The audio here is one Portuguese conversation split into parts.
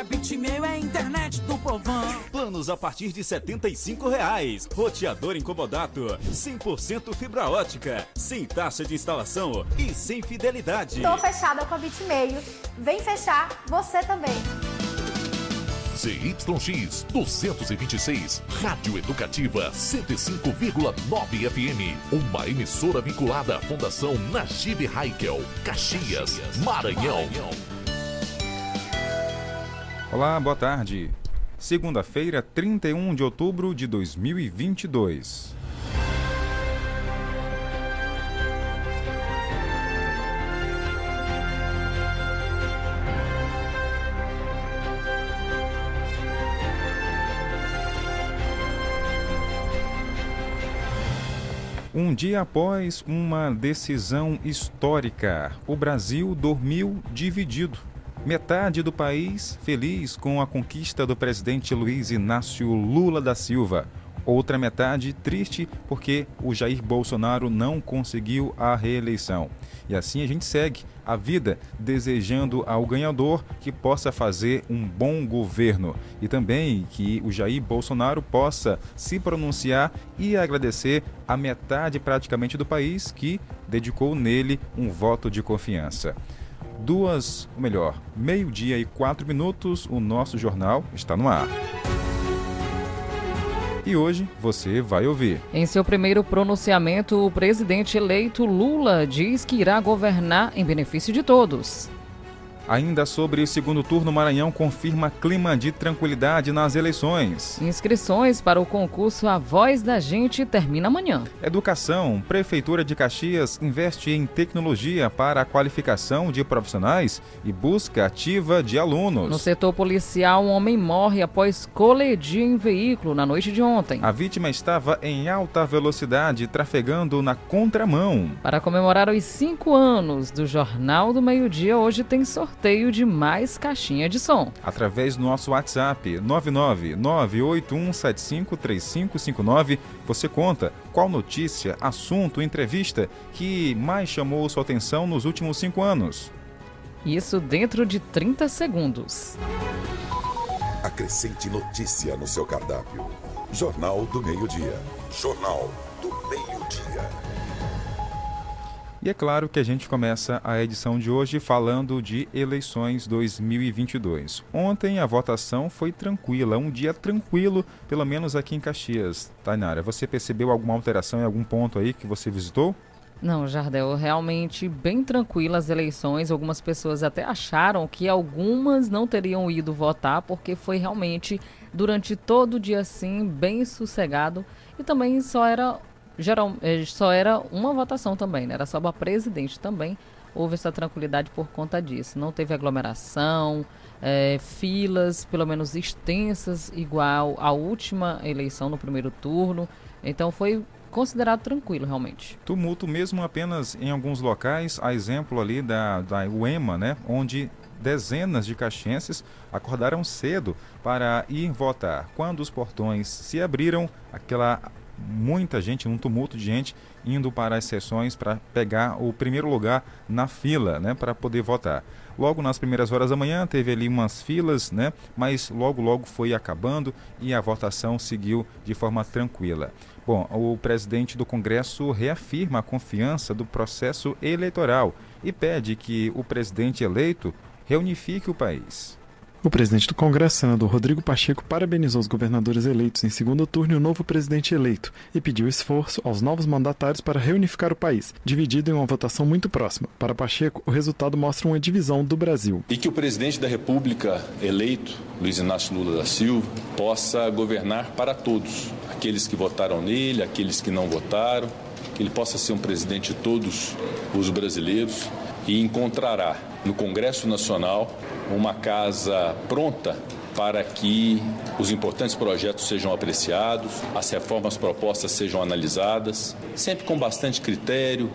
Que a Bitmail é a internet do povão. Planos a partir de 75 reais. Roteador incomodato. 100% fibra ótica. Sem taxa de instalação e sem fidelidade. Tô fechada com a Bitmail. Vem fechar você também. ZYX 226, Rádio Educativa 105,9 FM. Uma emissora vinculada à Fundação Najib Haikel, Caxias, Maranhão. Olá, boa tarde. Segunda-feira, 31 de outubro de 2022. Um dia após uma decisão histórica, o Brasil dormiu dividido. Metade do país feliz com a conquista do presidente Luiz Inácio Lula da Silva. Outra metade triste porque o Jair Bolsonaro não conseguiu a reeleição. E assim a gente segue a vida desejando ao ganhador que possa fazer um bom governo e também que o Jair Bolsonaro possa se pronunciar e agradecer a metade praticamente do país que dedicou nele um voto de confiança duas, ou melhor, meio-dia e quatro minutos, o nosso jornal está no ar. E hoje você vai ouvir. Em seu primeiro pronunciamento, o presidente eleito Lula diz que irá governar em benefício de todos. Ainda sobre o segundo turno, Maranhão confirma clima de tranquilidade nas eleições. Inscrições para o concurso A Voz da Gente termina amanhã. Educação. Prefeitura de Caxias investe em tecnologia para a qualificação de profissionais e busca ativa de alunos. No setor policial, um homem morre após colidir em veículo na noite de ontem. A vítima estava em alta velocidade trafegando na contramão. Para comemorar os cinco anos do Jornal do Meio-Dia, hoje tem sorteio sorteio de mais caixinha de som. Através do nosso WhatsApp 99981753559, você conta qual notícia, assunto, entrevista que mais chamou sua atenção nos últimos cinco anos. Isso dentro de 30 segundos. Acrescente notícia no seu cardápio. Jornal do Meio-Dia. Jornal do Meio-Dia. E é claro que a gente começa a edição de hoje falando de eleições 2022. Ontem a votação foi tranquila, um dia tranquilo, pelo menos aqui em Caxias. Tainara, você percebeu alguma alteração em algum ponto aí que você visitou? Não, Jardel, realmente bem tranquila as eleições. Algumas pessoas até acharam que algumas não teriam ido votar, porque foi realmente durante todo o dia assim, bem sossegado. E também só era geral, eh, só era uma votação também, né? Era só para presidente também. Houve essa tranquilidade por conta disso. Não teve aglomeração, é, filas, pelo menos extensas, igual à última eleição no primeiro turno. Então foi considerado tranquilo, realmente. Tumulto mesmo apenas em alguns locais, a exemplo ali da, da UEMA, né? Onde dezenas de caxienses acordaram cedo para ir votar. Quando os portões se abriram, aquela muita gente, um tumulto de gente indo para as sessões para pegar o primeiro lugar na fila, né, para poder votar. Logo nas primeiras horas da manhã teve ali umas filas, né, mas logo logo foi acabando e a votação seguiu de forma tranquila. Bom, o presidente do Congresso reafirma a confiança do processo eleitoral e pede que o presidente eleito reunifique o país. O presidente do Congresso, senador Rodrigo Pacheco, parabenizou os governadores eleitos em segundo turno e o novo presidente eleito e pediu esforço aos novos mandatários para reunificar o país, dividido em uma votação muito próxima. Para Pacheco, o resultado mostra uma divisão do Brasil. E que o presidente da República eleito, Luiz Inácio Lula da Silva, possa governar para todos, aqueles que votaram nele, aqueles que não votaram, que ele possa ser um presidente de todos os brasileiros e encontrará no Congresso Nacional uma casa pronta para que os importantes projetos sejam apreciados, as reformas propostas sejam analisadas, sempre com bastante critério,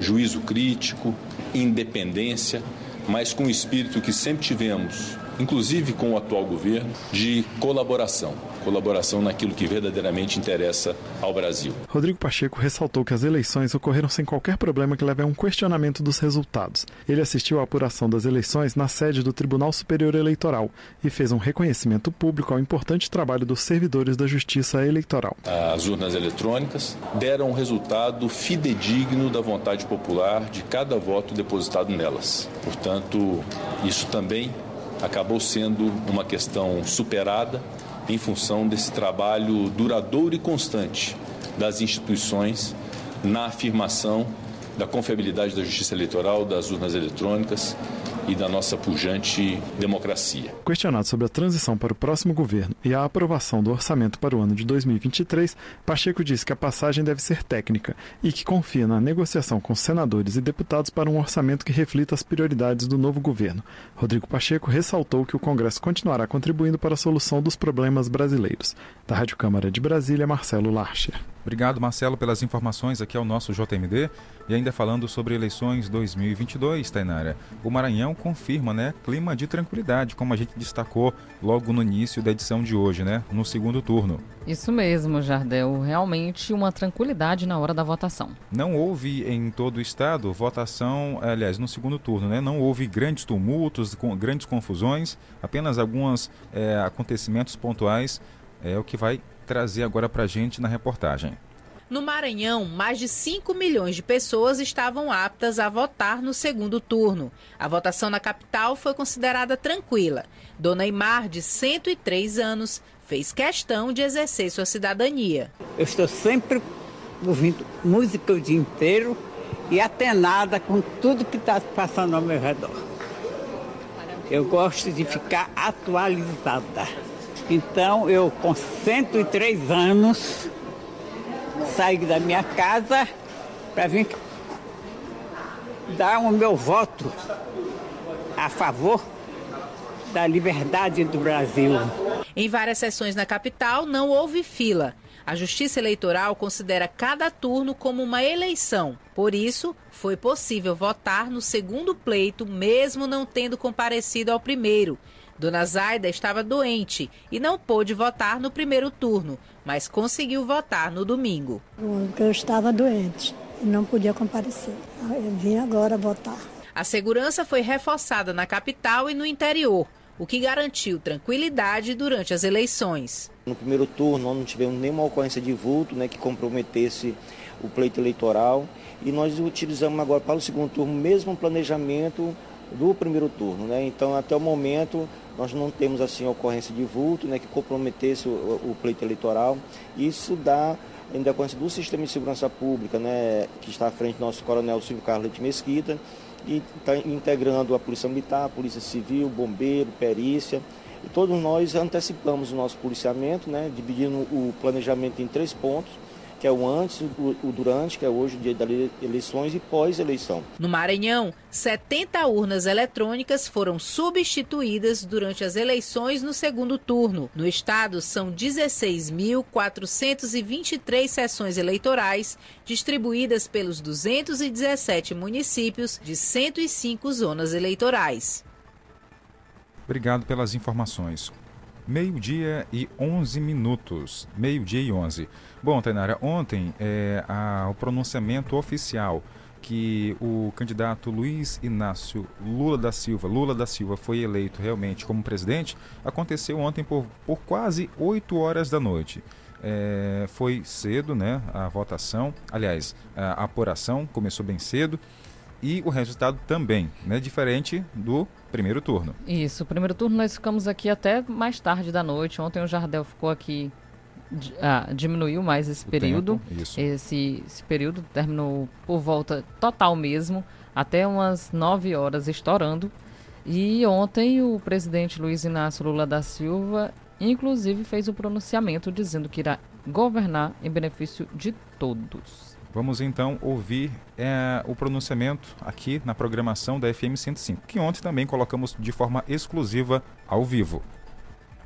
juízo crítico, independência, mas com o espírito que sempre tivemos, inclusive com o atual governo, de colaboração colaboração naquilo que verdadeiramente interessa ao Brasil. Rodrigo Pacheco ressaltou que as eleições ocorreram sem qualquer problema que leve a um questionamento dos resultados. Ele assistiu à apuração das eleições na sede do Tribunal Superior Eleitoral e fez um reconhecimento público ao importante trabalho dos servidores da Justiça Eleitoral. As urnas eletrônicas deram um resultado fidedigno da vontade popular de cada voto depositado nelas. Portanto, isso também acabou sendo uma questão superada em função desse trabalho duradouro e constante das instituições na afirmação da confiabilidade da justiça eleitoral, das urnas eletrônicas e da nossa pujante democracia. Questionado sobre a transição para o próximo governo e a aprovação do orçamento para o ano de 2023, Pacheco disse que a passagem deve ser técnica e que confia na negociação com senadores e deputados para um orçamento que reflita as prioridades do novo governo. Rodrigo Pacheco ressaltou que o Congresso continuará contribuindo para a solução dos problemas brasileiros. Da Rádio Câmara de Brasília, Marcelo Larcher. Obrigado, Marcelo, pelas informações aqui ao nosso JMD. E ainda falando sobre eleições 2022, Tainara, o Maranhão confirma, né, clima de tranquilidade, como a gente destacou logo no início da edição de hoje, né, no segundo turno. Isso mesmo, Jardel, realmente uma tranquilidade na hora da votação. Não houve em todo o estado votação, aliás, no segundo turno, né, não houve grandes tumultos, grandes confusões, apenas alguns é, acontecimentos pontuais, é o que vai trazer agora para a gente na reportagem. No Maranhão, mais de 5 milhões de pessoas estavam aptas a votar no segundo turno. A votação na capital foi considerada tranquila. Dona Imar, de 103 anos, fez questão de exercer sua cidadania. Eu estou sempre ouvindo música o dia inteiro e atenada com tudo que está passando ao meu redor. Eu gosto de ficar atualizada. Então, eu com 103 anos saí da minha casa para vir dar o meu voto a favor da liberdade do Brasil. Em várias sessões na capital não houve fila. A Justiça Eleitoral considera cada turno como uma eleição. Por isso, foi possível votar no segundo pleito, mesmo não tendo comparecido ao primeiro. Dona Zaida estava doente e não pôde votar no primeiro turno, mas conseguiu votar no domingo. Porque eu estava doente e não podia comparecer. Eu vim agora votar. A segurança foi reforçada na capital e no interior, o que garantiu tranquilidade durante as eleições. No primeiro turno, nós não tivemos nenhuma ocorrência de vulto né, que comprometesse o pleito eleitoral e nós utilizamos agora para o segundo turno o mesmo planejamento do primeiro turno. Né? Então, até o momento, nós não temos assim ocorrência de vulto né, que comprometesse o, o pleito eleitoral. Isso dá em decorrência do sistema de segurança pública, né, que está à frente do nosso coronel Silvio Carlos de Mesquita, e está integrando a Polícia Militar, a Polícia Civil, Bombeiro, Perícia. E todos nós antecipamos o nosso policiamento, né, dividindo o planejamento em três pontos que é o antes, o, o durante, que é hoje o dia das eleições, e pós-eleição. No Maranhão, 70 urnas eletrônicas foram substituídas durante as eleições no segundo turno. No estado, são 16.423 sessões eleitorais, distribuídas pelos 217 municípios de 105 zonas eleitorais. Obrigado pelas informações. Meio-dia e 11 minutos. Meio-dia e 11. Bom, Tainara, ontem é, a, o pronunciamento oficial que o candidato Luiz Inácio Lula da Silva, Lula da Silva, foi eleito realmente como presidente, aconteceu ontem por, por quase 8 horas da noite. É, foi cedo, né, a votação, aliás, a apuração começou bem cedo e o resultado também, né? Diferente do primeiro turno. Isso, primeiro turno nós ficamos aqui até mais tarde da noite. Ontem o Jardel ficou aqui, ah, diminuiu mais esse o período. Tempo, isso. Esse, esse período terminou por volta total mesmo, até umas 9 horas estourando. E ontem o presidente Luiz Inácio Lula da Silva, inclusive, fez o pronunciamento dizendo que irá governar em benefício de todos. Vamos então ouvir é, o pronunciamento aqui na programação da FM 105, que ontem também colocamos de forma exclusiva ao vivo.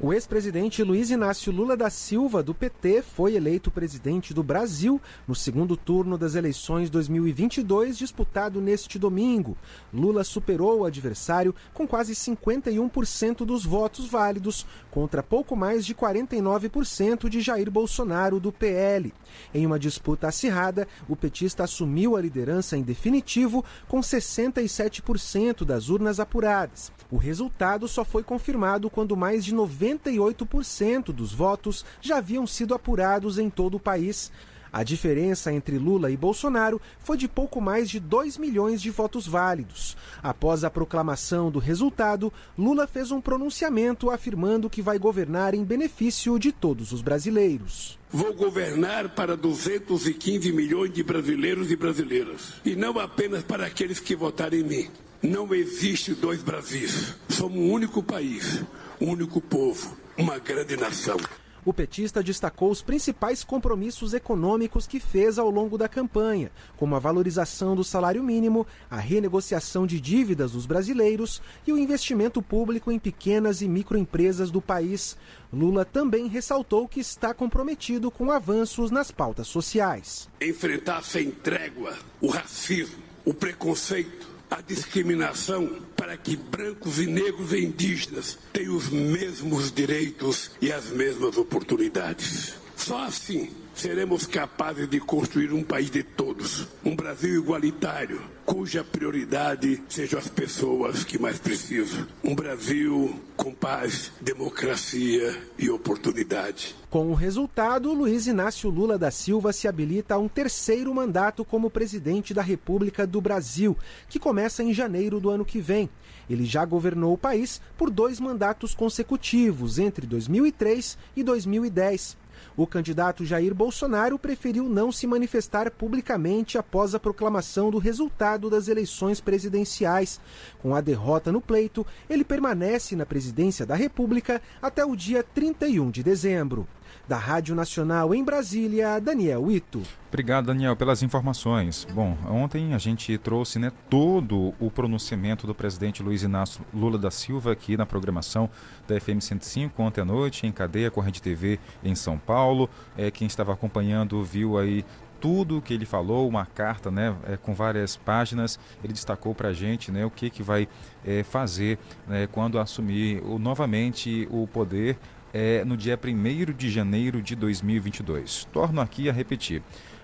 O ex-presidente Luiz Inácio Lula da Silva, do PT, foi eleito presidente do Brasil no segundo turno das eleições 2022, disputado neste domingo. Lula superou o adversário com quase 51% dos votos válidos, contra pouco mais de 49% de Jair Bolsonaro, do PL. Em uma disputa acirrada, o petista assumiu a liderança em definitivo com 67% das urnas apuradas. O resultado só foi confirmado quando mais de 98% dos votos já haviam sido apurados em todo o país. A diferença entre Lula e Bolsonaro foi de pouco mais de 2 milhões de votos válidos. Após a proclamação do resultado, Lula fez um pronunciamento afirmando que vai governar em benefício de todos os brasileiros. Vou governar para 215 milhões de brasileiros e brasileiras, e não apenas para aqueles que votaram em mim. Não existe dois Brasis. Somos um único país, único povo, uma grande nação. O petista destacou os principais compromissos econômicos que fez ao longo da campanha, como a valorização do salário mínimo, a renegociação de dívidas dos brasileiros e o investimento público em pequenas e microempresas do país. Lula também ressaltou que está comprometido com avanços nas pautas sociais. Enfrentar sem trégua o racismo, o preconceito, a discriminação para que brancos e negros e indígenas tenham os mesmos direitos e as mesmas oportunidades. Só assim seremos capazes de construir um país de todos, um Brasil igualitário, cuja prioridade sejam as pessoas que mais precisam. Um Brasil com paz, democracia e oportunidade. Com o resultado, Luiz Inácio Lula da Silva se habilita a um terceiro mandato como presidente da República do Brasil, que começa em janeiro do ano que vem. Ele já governou o país por dois mandatos consecutivos, entre 2003 e 2010. O candidato Jair Bolsonaro preferiu não se manifestar publicamente após a proclamação do resultado das eleições presidenciais. Com a derrota no pleito, ele permanece na presidência da República até o dia 31 de dezembro. Da Rádio Nacional em Brasília, Daniel Ito. Obrigado, Daniel, pelas informações. Bom, ontem a gente trouxe né, todo o pronunciamento do presidente Luiz Inácio Lula da Silva aqui na programação da FM 105 ontem à noite, em cadeia com a Rede TV em São Paulo. É, quem estava acompanhando viu aí tudo que ele falou, uma carta né, é, com várias páginas. Ele destacou para a gente né, o que, que vai é, fazer né, quando assumir o, novamente o poder é, no dia 1 de janeiro de 2022. Torno aqui a repetir.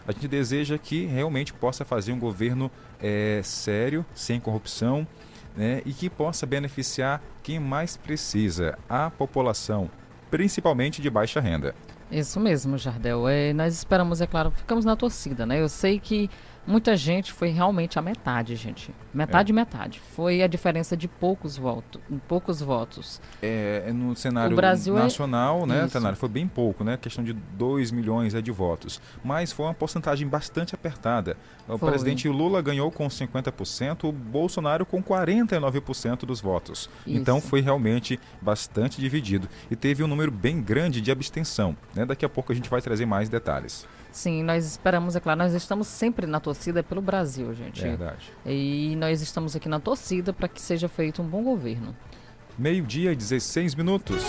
A gente deseja que realmente possa fazer um governo é, sério, sem corrupção, né, e que possa beneficiar quem mais precisa, a população, principalmente de baixa renda. Isso mesmo, Jardel. É, nós esperamos, é claro, ficamos na torcida, né? Eu sei que muita gente foi realmente a metade, gente. Metade, é. metade. Foi a diferença de poucos votos. Poucos votos. É, é no cenário é nacional, é... né, Tanário, foi bem pouco, né? Questão de 2 milhões é, de votos. Mas foi uma porcentagem bastante apertada. O foi. presidente Lula ganhou com 50%, o Bolsonaro com 49% dos votos. Isso. Então foi realmente bastante dividido. E teve um número bem grande de abstenção. Né? Daqui a pouco a gente vai trazer mais detalhes. Sim, nós esperamos, é claro, nós estamos sempre na torcida pelo Brasil, gente. Verdade. E nós estamos aqui na torcida para que seja feito um bom governo. Meio-dia e 16 minutos.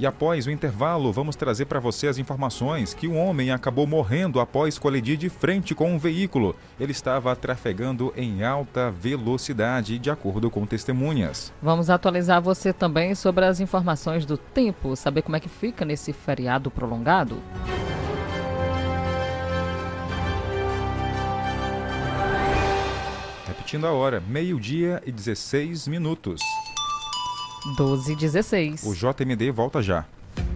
E após o intervalo, vamos trazer para você as informações que um homem acabou morrendo após colidir de frente com um veículo. Ele estava trafegando em alta velocidade, de acordo com testemunhas. Vamos atualizar você também sobre as informações do tempo, saber como é que fica nesse feriado prolongado. Repetindo a hora, meio-dia e 16 minutos. 12 e 16. O JMD volta já.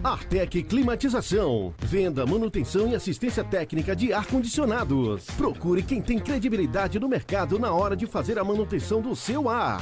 Artec Climatização. Venda, manutenção e assistência técnica de ar-condicionados. Procure quem tem credibilidade no mercado na hora de fazer a manutenção do seu ar.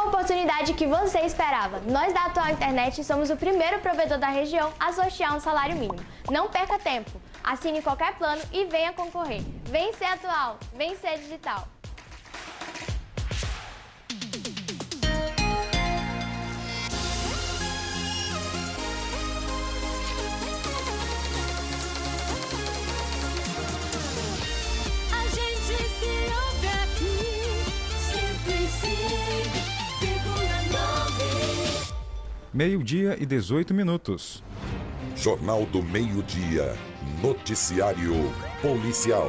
a oportunidade que você esperava. Nós da Atual Internet somos o primeiro provedor da região a sortear um salário mínimo. Não perca tempo. Assine qualquer plano e venha concorrer. Vem ser atual, vem ser digital. Meio-dia e 18 minutos. Jornal do Meio-Dia. Noticiário Policial.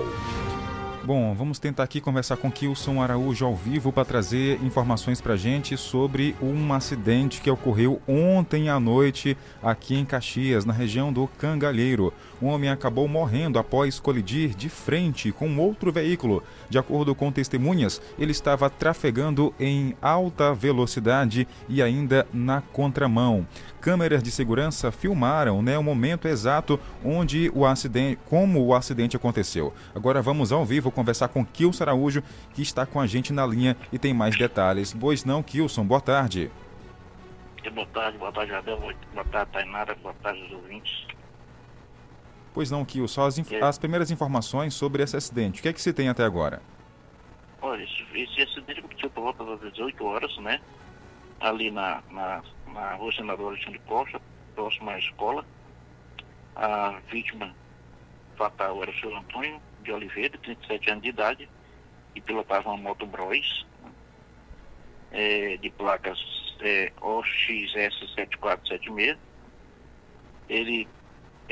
Bom, vamos tentar aqui conversar com Kilson Araújo ao vivo para trazer informações para gente sobre um acidente que ocorreu ontem à noite aqui em Caxias, na região do Cangalheiro. Um homem acabou morrendo após colidir de frente com outro veículo. De acordo com testemunhas, ele estava trafegando em alta velocidade e ainda na contramão. Câmeras de segurança filmaram né, o momento exato onde o acidente, como o acidente aconteceu. Agora vamos ao vivo conversar com Kilson Araújo, que está com a gente na linha e tem mais detalhes. Pois não, Kilson, boa tarde. Boa tarde, boa tarde, Adel, boa tarde, Tainara, boa tarde, os ouvintes. Pois não, Kilson, as, inf- as primeiras informações sobre esse acidente. O que é que se tem até agora? Olha, esse, esse acidente aconteceu por volta das 18 horas, né? Ali na, na, na rua Senador Alexandre Costa, próximo à escola. A vítima fatal era o seu Antônio de Oliveira, 37 anos de idade, e pilotava uma moto Bros, é, de placas é, OXS7476. Ele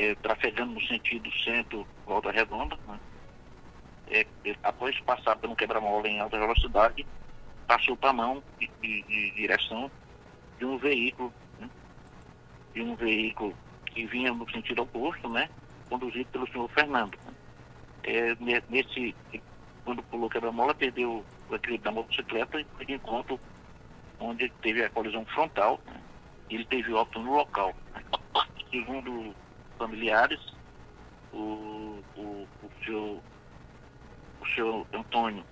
é, trafegando no sentido centro Volta Redonda, né? é, é, após passar um quebra-mola em alta velocidade, passou para a mão de, de- de direção de um veículo, né? de um veículo que vinha no sentido oposto, né? conduzido pelo senhor Fernando. né? É, ne- nesse, quando pulou quebra-mola, perdeu o equilíbrio da motocicleta e foi de encontro onde teve a colisão frontal né? ele teve óbito no local. né? Segundo familiares, o, o, o seu o senhor Antônio,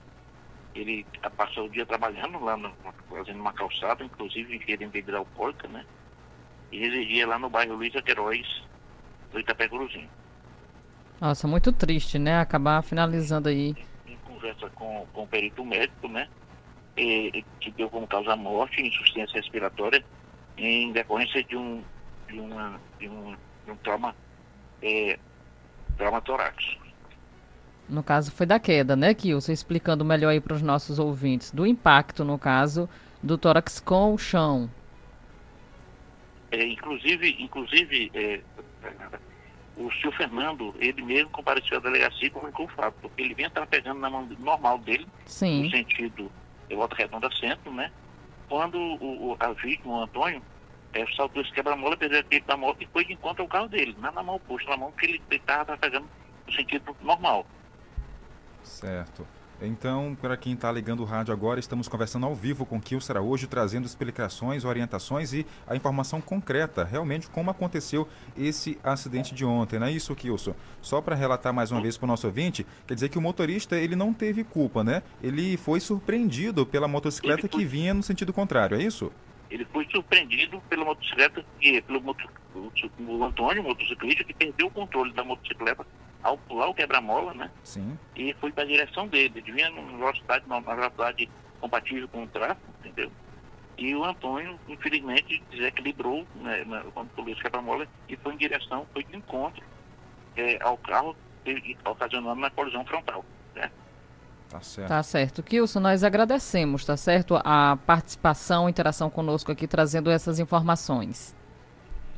ele passou o dia trabalhando lá, no, fazendo uma calçada, inclusive ingerindo bebida alcoólica, né? E residia lá no bairro Luiz Queiroz, do Itapecuruzim. Nossa, muito triste, né? Acabar finalizando aí. Em conversa com, com o perito médico, né? E, que deu como causa a morte, insuficiência respiratória, em decorrência de um, de uma, de um, de um trauma, é, trauma torácico. No caso, foi da queda, né, Kilson? Explicando melhor aí para os nossos ouvintes. Do impacto, no caso, do tórax com o chão. É, inclusive, inclusive é, o senhor Fernando, ele mesmo compareceu à delegacia e comunicou o fato, porque ele vinha trafegando na mão normal dele, Sim. no sentido de Volta Redonda Centro, né? Quando o, o- a vítima, o Antônio, é, saltou esse quebra-mola, perdeu a equipe da moto e foi de encontro ao carro dele, não na mão oposta, na mão que ele estava trafegando no sentido normal. Certo. Então, para quem está ligando o rádio agora, estamos conversando ao vivo com Kilson Araújo, trazendo explicações, orientações e a informação concreta, realmente como aconteceu esse acidente de ontem, não é isso, Kilson? Só para relatar mais uma vez para o nosso ouvinte, quer dizer que o motorista ele não teve culpa, né? Ele foi surpreendido pela motocicleta que vinha no sentido contrário, é isso? Ele foi surpreendido pela motocicleta, que, pelo moto, o, Antônio, motociclista, que perdeu o controle da motocicleta ao pular o quebra-mola, né? Sim. e foi para a direção dele. Ele vinha numa velocidade, numa velocidade compatível com o tráfego, entendeu? E o Antônio, infelizmente, desequilibrou né, na- quando pulou esse quebra-mola e foi em direção, foi de encontro eh, ao carro, ocasionando uma colisão frontal. Né? Tá certo. Tá certo. Kilson, nós agradecemos, tá certo? A participação, a interação conosco aqui, trazendo essas informações.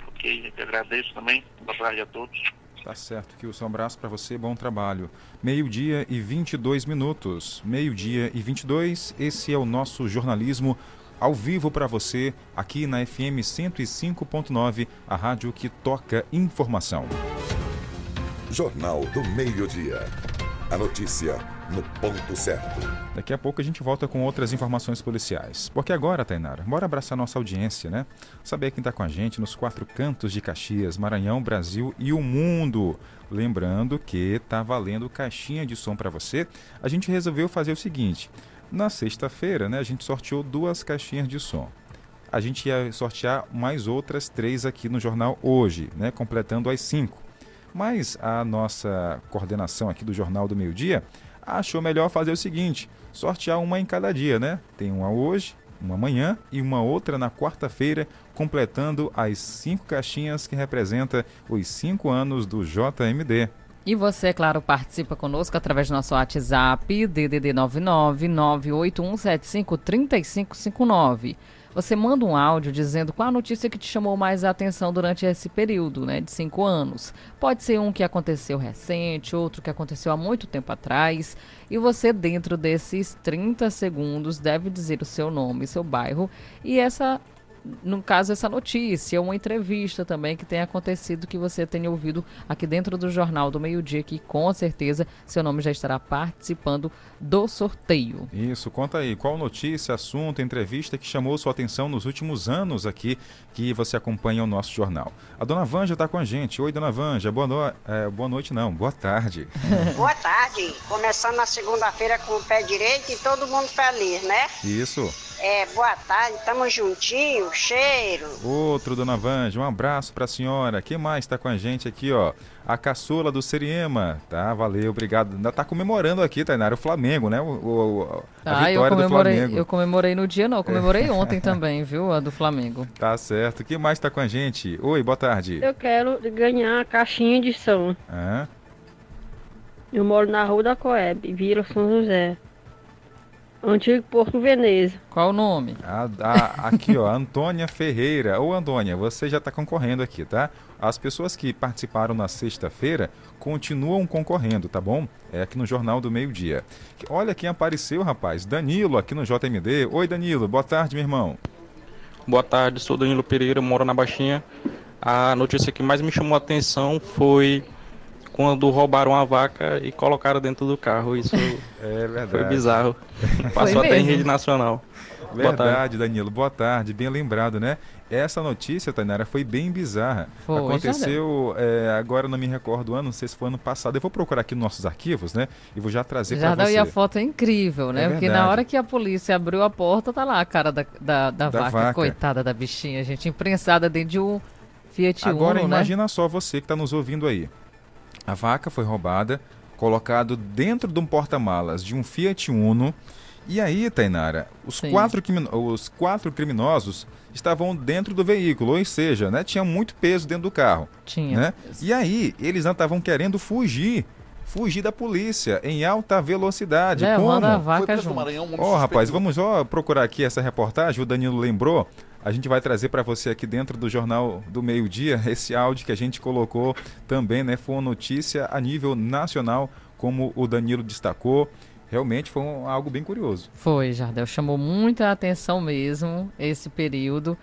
Ok, eu que agradeço também. Boa tarde a todos. Tá certo, Kilson. Um abraço para você, bom trabalho. Meio-dia e 22 minutos. Meio-dia e 22. Esse é o nosso jornalismo ao vivo para você aqui na FM 105.9, a rádio que toca informação. Jornal do Meio-Dia. A notícia no ponto certo. Daqui a pouco a gente volta com outras informações policiais. Porque agora, Tainara, bora abraçar nossa audiência, né? Saber quem está com a gente nos quatro cantos de Caxias, Maranhão, Brasil e o mundo. Lembrando que tá valendo caixinha de som para você. A gente resolveu fazer o seguinte: na sexta-feira, né, a gente sorteou duas caixinhas de som. A gente ia sortear mais outras três aqui no jornal hoje, né, completando as cinco. Mas a nossa coordenação aqui do Jornal do Meio Dia achou melhor fazer o seguinte: sortear uma em cada dia, né? Tem uma hoje, uma amanhã e uma outra na quarta-feira, completando as cinco caixinhas que representa os cinco anos do JMD. E você, claro, participa conosco através do nosso WhatsApp, DDD 99 98175 3559. Você manda um áudio dizendo qual a notícia que te chamou mais a atenção durante esse período, né, de cinco anos. Pode ser um que aconteceu recente, outro que aconteceu há muito tempo atrás. E você, dentro desses 30 segundos, deve dizer o seu nome, seu bairro e essa no caso, essa notícia, uma entrevista também que tenha acontecido que você tenha ouvido aqui dentro do Jornal do Meio Dia, que com certeza seu nome já estará participando do sorteio. Isso, conta aí, qual notícia, assunto, entrevista que chamou sua atenção nos últimos anos aqui que você acompanha o nosso jornal. A dona Vanja está com a gente. Oi, dona Vanja, boa, no... é, boa noite não, boa tarde. Boa tarde. Começando na segunda-feira com o pé direito e todo mundo feliz, né? Isso. É, boa tarde, tamo juntinho, cheiro. Outro, dona Vanja, um abraço pra senhora. Quem mais tá com a gente aqui, ó? A caçula do Seriema. Tá, valeu, obrigado. Ainda tá comemorando aqui, Tainara, o Flamengo, né? O, o- a Ah, eu vitória do Flamengo. eu comemorei no dia, não, eu comemorei ontem também, viu? A do Flamengo. Tá certo. Quem mais tá com a gente? Oi, boa tarde. Eu quero ganhar a caixinha de som. Hã? Eu moro na rua da Coeb, Vila São José. Antigo Porto Veneza. Qual o nome? A- a- aqui, ó, Antônia Ferreira. Ô, Antônia, você já está concorrendo aqui, tá? As pessoas que participaram na sexta-feira continuam concorrendo, tá bom? É aqui no Jornal do Meio Dia. Olha quem apareceu, rapaz. Danilo, aqui no JMD. Oi, Danilo. Boa tarde, meu irmão. Boa tarde, sou Danilo Pereira, moro na Baixinha. A notícia que mais me chamou a atenção foi quando roubaram a vaca e colocaram dentro do carro. Isso É verdade. foi bizarro. Passou até em rede nacional. Boa tarde. Verdade, Danilo. Boa tarde. Bem lembrado, né? Essa notícia, Tainara, foi bem bizarra. Foi, Aconteceu, é, agora não me recordo o ano, não sei se foi ano passado. Eu vou procurar aqui nos nossos arquivos, né? E vou já trazer para você. e a foto é incrível, né? É Porque na hora que a polícia abriu a porta, tá lá a cara da, da, da Da vaca, vaca. coitada da bichinha, gente, imprensada dentro de um Fiat Agora Uno, né? imagina só você que está nos ouvindo aí. A vaca foi roubada, colocado dentro de um porta-malas de um Fiat Uno. E aí, Tainara, os Sim. quatro, os quatro criminosos estavam dentro do veículo, ou seja, né, tinha muito peso dentro do carro. Tinha. Né? E aí, eles não estavam querendo fugir. Fugir da polícia em alta velocidade. Levando Como? a vaca Foi junto. Maranhão, Ó, rapaz, vamos só procurar aqui essa reportagem. O Danilo lembrou. A gente vai trazer para você aqui dentro do Jornal do Meio Dia esse áudio que a gente colocou também, né? Foi uma notícia a nível nacional, como o Danilo destacou. Realmente foi um- algo bem curioso. Foi, Jardel. Chamou muita atenção mesmo esse período.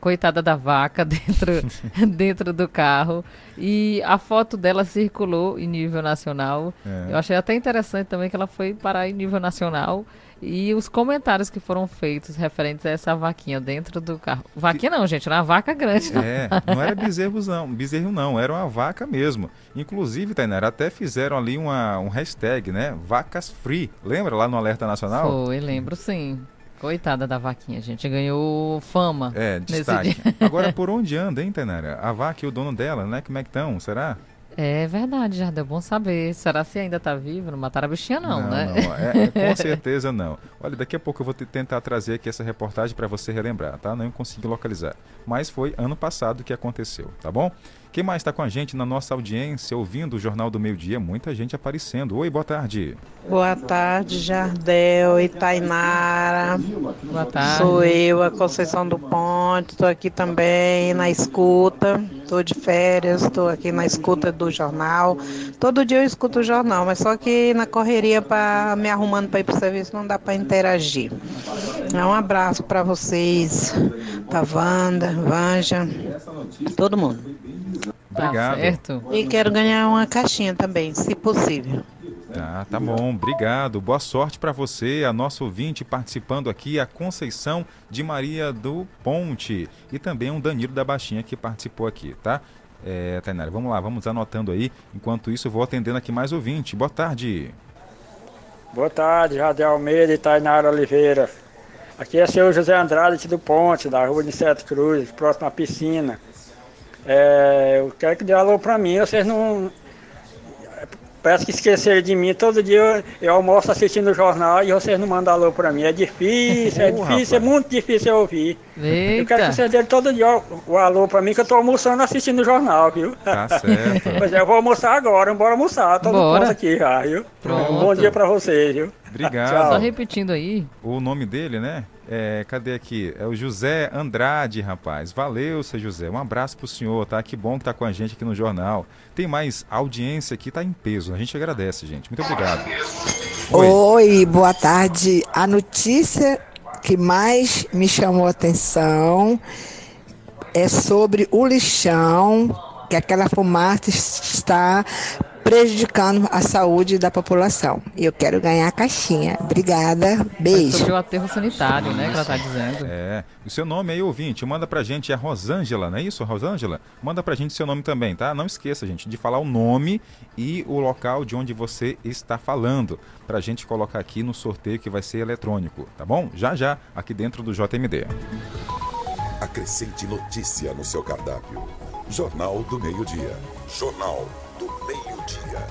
Coitada da vaca dentro, dentro do carro. E a foto dela circulou em nível nacional. É. Eu achei até interessante também que ela foi parar em nível nacional. E os comentários que foram feitos referentes a essa vaquinha dentro do carro. Vaquinha não, gente, era uma vaca grande. É, não era bezerro não, bezerro não, era uma vaca mesmo. Inclusive, Tainara, até fizeram ali uma, um hashtag, né? Vacas Free. Lembra lá no Alerta Nacional? Foi, lembro sim. Coitada da vaquinha, gente. Ganhou fama. É, destaque. Agora, por onde anda, hein, Tainara? A vaca e o dono dela, né? Como é que estão? Será? É verdade, Jardel, bom saber. Será se ainda tá vivo? Não mataram a bichinha, não, né? Não, é- é, com certeza não. Olha, daqui a pouco eu vou te- tentar trazer aqui essa reportagem para você relembrar, tá? Não consegui localizar. Mas foi ano passado que aconteceu, tá bom? Quem mais está com a gente na nossa audiência, ouvindo o Jornal do Meio Dia? Muita gente aparecendo. Oi, boa tarde. Boa tarde, Jardel e Tainara. Boa tarde. Sou eu, a Conceição do Ponte. Estou aqui também na escuta. Estou de férias, estou aqui na escuta do jornal. Todo dia eu escuto o jornal, mas só que na correria para me arrumando para ir para o serviço não dá para interagir. É um abraço para vocês, para Wanda, Vanja, todo mundo. Obrigado. certo. E quero ganhar uma caixinha também, se possível. Ah, tá bom, obrigado. Boa sorte para você, a nossa ouvinte participando aqui, a Conceição de Maria do Ponte e também um Danilo da Baixinha que participou aqui, tá? É, Tainara, vamos lá, vamos anotando aí. Enquanto isso, vou atendendo aqui mais ouvinte. Boa tarde. Boa tarde, Jardel Almeida e Tainara Oliveira. Aqui é seu José Andrade do Ponte, da rua de Sete Cruzes, próximo à piscina. É, eu quero que dê alô pra mim, vocês não. Parece que esqueceram de mim. Todo dia eu, eu almoço assistindo o jornal e vocês não mandam alô pra mim. É difícil, é difícil, é muito difícil eu ouvir. Eu quero Eita. que vocês dêem todo dia o, o alô pra mim, que eu tô almoçando assistindo o jornal, viu? Tá certo. pois é, eu vou almoçar agora, bora almoçar, todo mundo aqui já, viu? Pronto. Um bom dia pra vocês, viu? Obrigado. Só repetindo aí. O nome dele, né? É, cadê aqui? É o José Andrade, rapaz. Valeu, seu José. Um abraço pro senhor, tá? Que bom que tá com a gente aqui no jornal. Tem mais audiência aqui, tá em peso. A gente agradece, gente. Muito obrigado. Oi. Oi, boa tarde. A notícia que mais me chamou a atenção é sobre o lixão, que aquela fumaça está prejudicando a saúde da população. E eu quero ganhar a caixinha. Obrigada. Beijo. Sobre o aterro sanitário, né? Que ela tá dizendo. É, o seu nome aí, ouvinte, manda pra gente, é Rosângela, não é isso, Rosângela? Manda pra gente seu nome também, tá? Não esqueça, gente, de falar o nome e o local de onde você está falando, pra gente colocar aqui no sorteio que vai ser eletrônico, tá bom? Já já, aqui dentro do JMD. Acrescente notícia no seu cardápio. Jornal do Meio-Dia. Jornal Meio-Dia.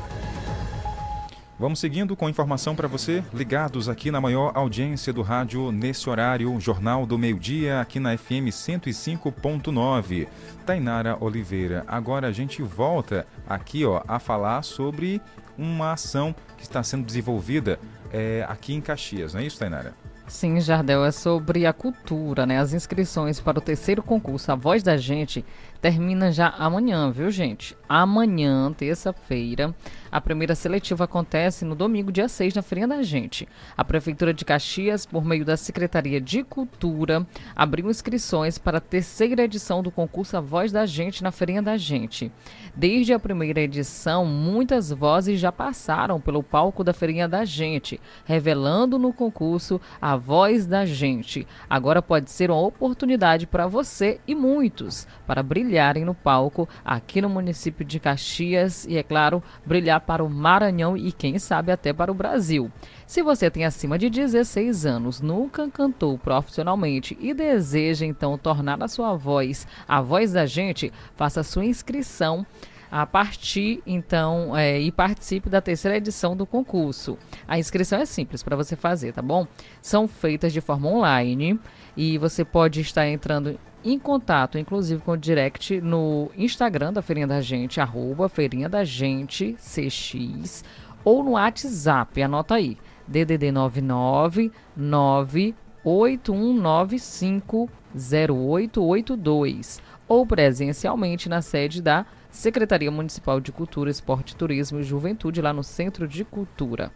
Vamos seguindo com informação para você, ligados aqui na maior audiência do rádio nesse horário, Jornal do Meio-Dia, aqui na FM 105.9. Tainara Oliveira, agora a gente volta aqui ó, a falar sobre uma ação que está sendo desenvolvida é, aqui em Caxias, não é isso, Tainara? Sim, Jardel, é sobre a cultura, né? As inscrições para o terceiro concurso A Voz da Gente termina já amanhã, viu, gente? Amanhã, terça-feira, a primeira seletiva acontece no domingo, dia 6, na Feirinha da Gente. A Prefeitura de Caxias, por meio da Secretaria de Cultura, abriu inscrições para a terceira edição do concurso A Voz da Gente na Feirinha da Gente. Desde a primeira edição, muitas vozes já passaram pelo palco da Feirinha da Gente, revelando no concurso a voz da gente. Agora pode ser uma oportunidade para você e muitos para brilharem no palco aqui no município de Caxias e, é claro, brilhar para o Maranhão e, quem sabe, até para o Brasil. Se você tem acima de 16 anos, nunca cantou profissionalmente e deseja então tornar a sua voz a voz da gente, faça sua inscrição a partir, então, é, e participe da terceira edição do concurso. A inscrição é simples para você fazer, tá bom? São feitas de forma online e você pode estar entrando em contato, inclusive com o direct no Instagram da Feirinha da Gente, arroba Feirinha da Gente CX, ou no WhatsApp, anota aí, DDD 99 98195 0882 ou presencialmente na sede da Secretaria Municipal de Cultura, Esporte, Turismo e Juventude, lá no Centro de Cultura.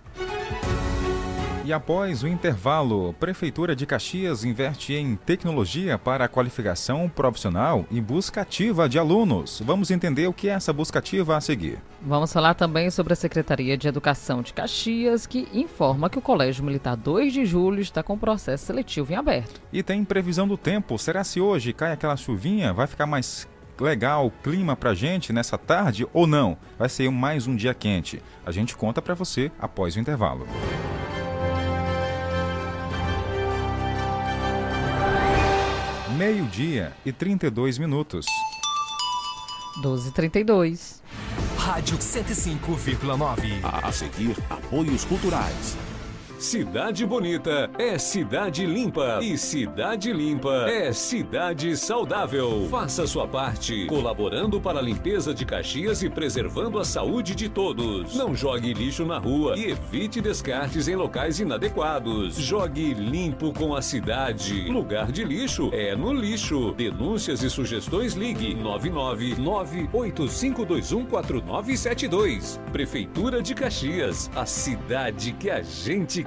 E após o intervalo, Prefeitura de Caxias investe em tecnologia para a qualificação profissional e busca ativa de alunos. Vamos entender o que é essa busca ativa a seguir. Vamos falar também sobre a Secretaria de Educação de Caxias, que informa que o Colégio Militar 2 de Julho está com processo seletivo em aberto. E tem previsão do tempo. Será se hoje cai aquela chuvinha? Vai ficar mais legal o clima pra gente nessa tarde ou não? Vai ser mais um dia quente. A gente conta pra você após o intervalo. Meio-dia e 32 minutos. 12h32. Rádio 105,9. A seguir, apoios culturais. Cidade bonita é cidade limpa e cidade limpa é cidade saudável. Faça sua parte, colaborando para a limpeza de Caxias e preservando a saúde de todos. Não jogue lixo na rua e evite descartes em locais inadequados. Jogue limpo com a cidade. Lugar de lixo é no lixo. Denúncias e sugestões ligue 99985214972. Prefeitura de Caxias, a cidade que a gente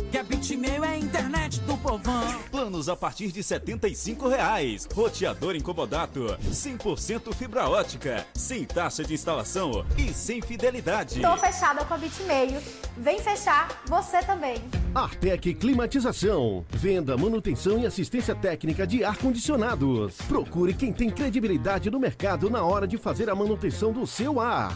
Bitmail é a internet do povão. Planos a partir de 75 reais. Roteador incomodato. 100% fibra ótica. Sem taxa de instalação e sem fidelidade. Tô fechada com a Bitmail. Vem fechar você também. Artec Climatização. Venda, manutenção e assistência técnica de ar-condicionados. Procure quem tem credibilidade no mercado na hora de fazer a manutenção do seu ar.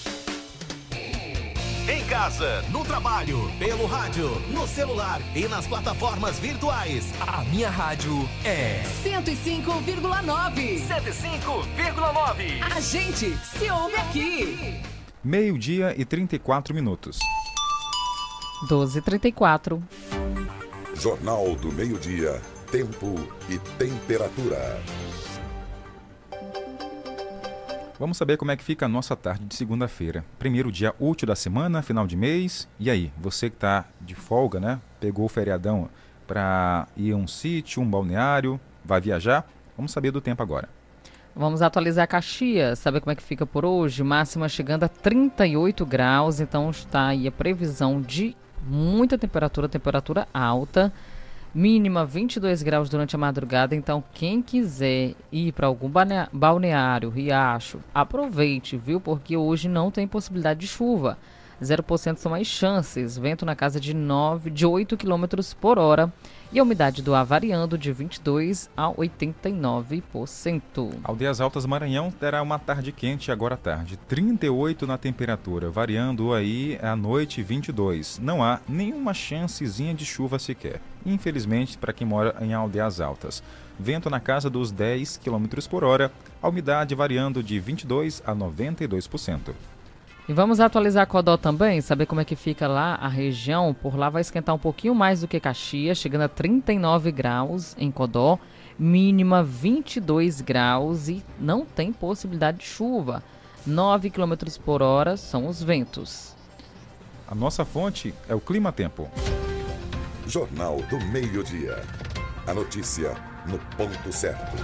Em casa, no trabalho, pelo rádio, no celular e nas plataformas virtuais. A minha rádio é 105,9. 105,9. A gente se ouve aqui. Meio-dia e 34 minutos. 12h34. Jornal do Meio-Dia. Tempo e temperatura. Vamos saber como é que fica a nossa tarde de segunda-feira. Primeiro dia útil da semana, final de mês. E aí, você que está de folga, né? Pegou o feriadão para ir a um sítio, um balneário, vai viajar? Vamos saber do tempo agora. Vamos atualizar Caxias, saber como é que fica por hoje. Máxima chegando a 38 graus, então está aí a previsão de muita temperatura, temperatura alta. Mínima 22 graus durante a madrugada, então quem quiser ir para algum balneário, riacho, aproveite, viu? Porque hoje não tem possibilidade de chuva. 0% são as chances, vento na casa de 9, de 8 km por hora e a umidade do ar variando de 22 a 89%. Aldeias Altas Maranhão terá uma tarde quente agora à tarde. 38 na temperatura, variando aí à noite 22. Não há nenhuma chancezinha de chuva sequer. Infelizmente, para quem mora em Aldeias Altas. Vento na casa dos 10 km por hora, a umidade variando de 22 a 92%. E vamos atualizar Codó também, saber como é que fica lá a região. Por lá vai esquentar um pouquinho mais do que Caxias, chegando a 39 graus em Codó, mínima 22 graus e não tem possibilidade de chuva. 9 km por hora são os ventos. A nossa fonte é o Clima Tempo. Jornal do Meio-Dia. A notícia no ponto certo.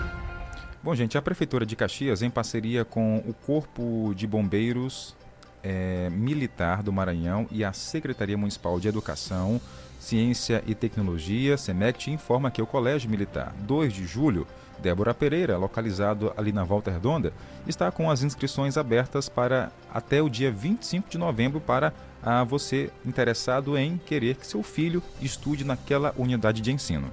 Bom, gente, a Prefeitura de Caxias, em parceria com o Corpo de Bombeiros eh, Militar do Maranhão e a Secretaria Municipal de Educação, Ciência e Tecnologia, SEMECT, informa que o Colégio Militar 2 de Julho, Débora Pereira, localizado ali na Volta Redonda, está com as inscrições abertas para até o dia 25 de novembro para a você interessado em querer que seu filho estude naquela unidade de ensino.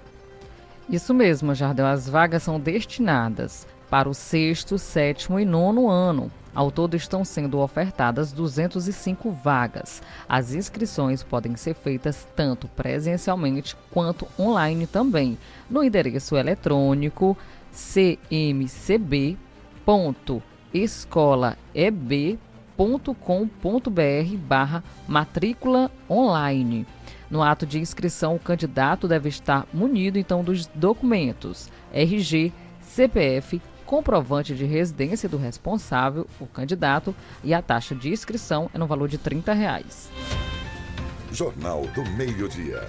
Isso mesmo, Jardel. As vagas são destinadas para o sexto, sétimo e nono ano. Ao todo estão sendo ofertadas 205 vagas. As inscrições podem ser feitas tanto presencialmente quanto online também, no endereço eletrônico cmcb.escolaeb.com.br barra matrícula online. No ato de inscrição, o candidato deve estar munido então dos documentos RG, CPF, comprovante de residência do responsável, o candidato, e a taxa de inscrição é no valor de 30 reais. Jornal do Meio-Dia.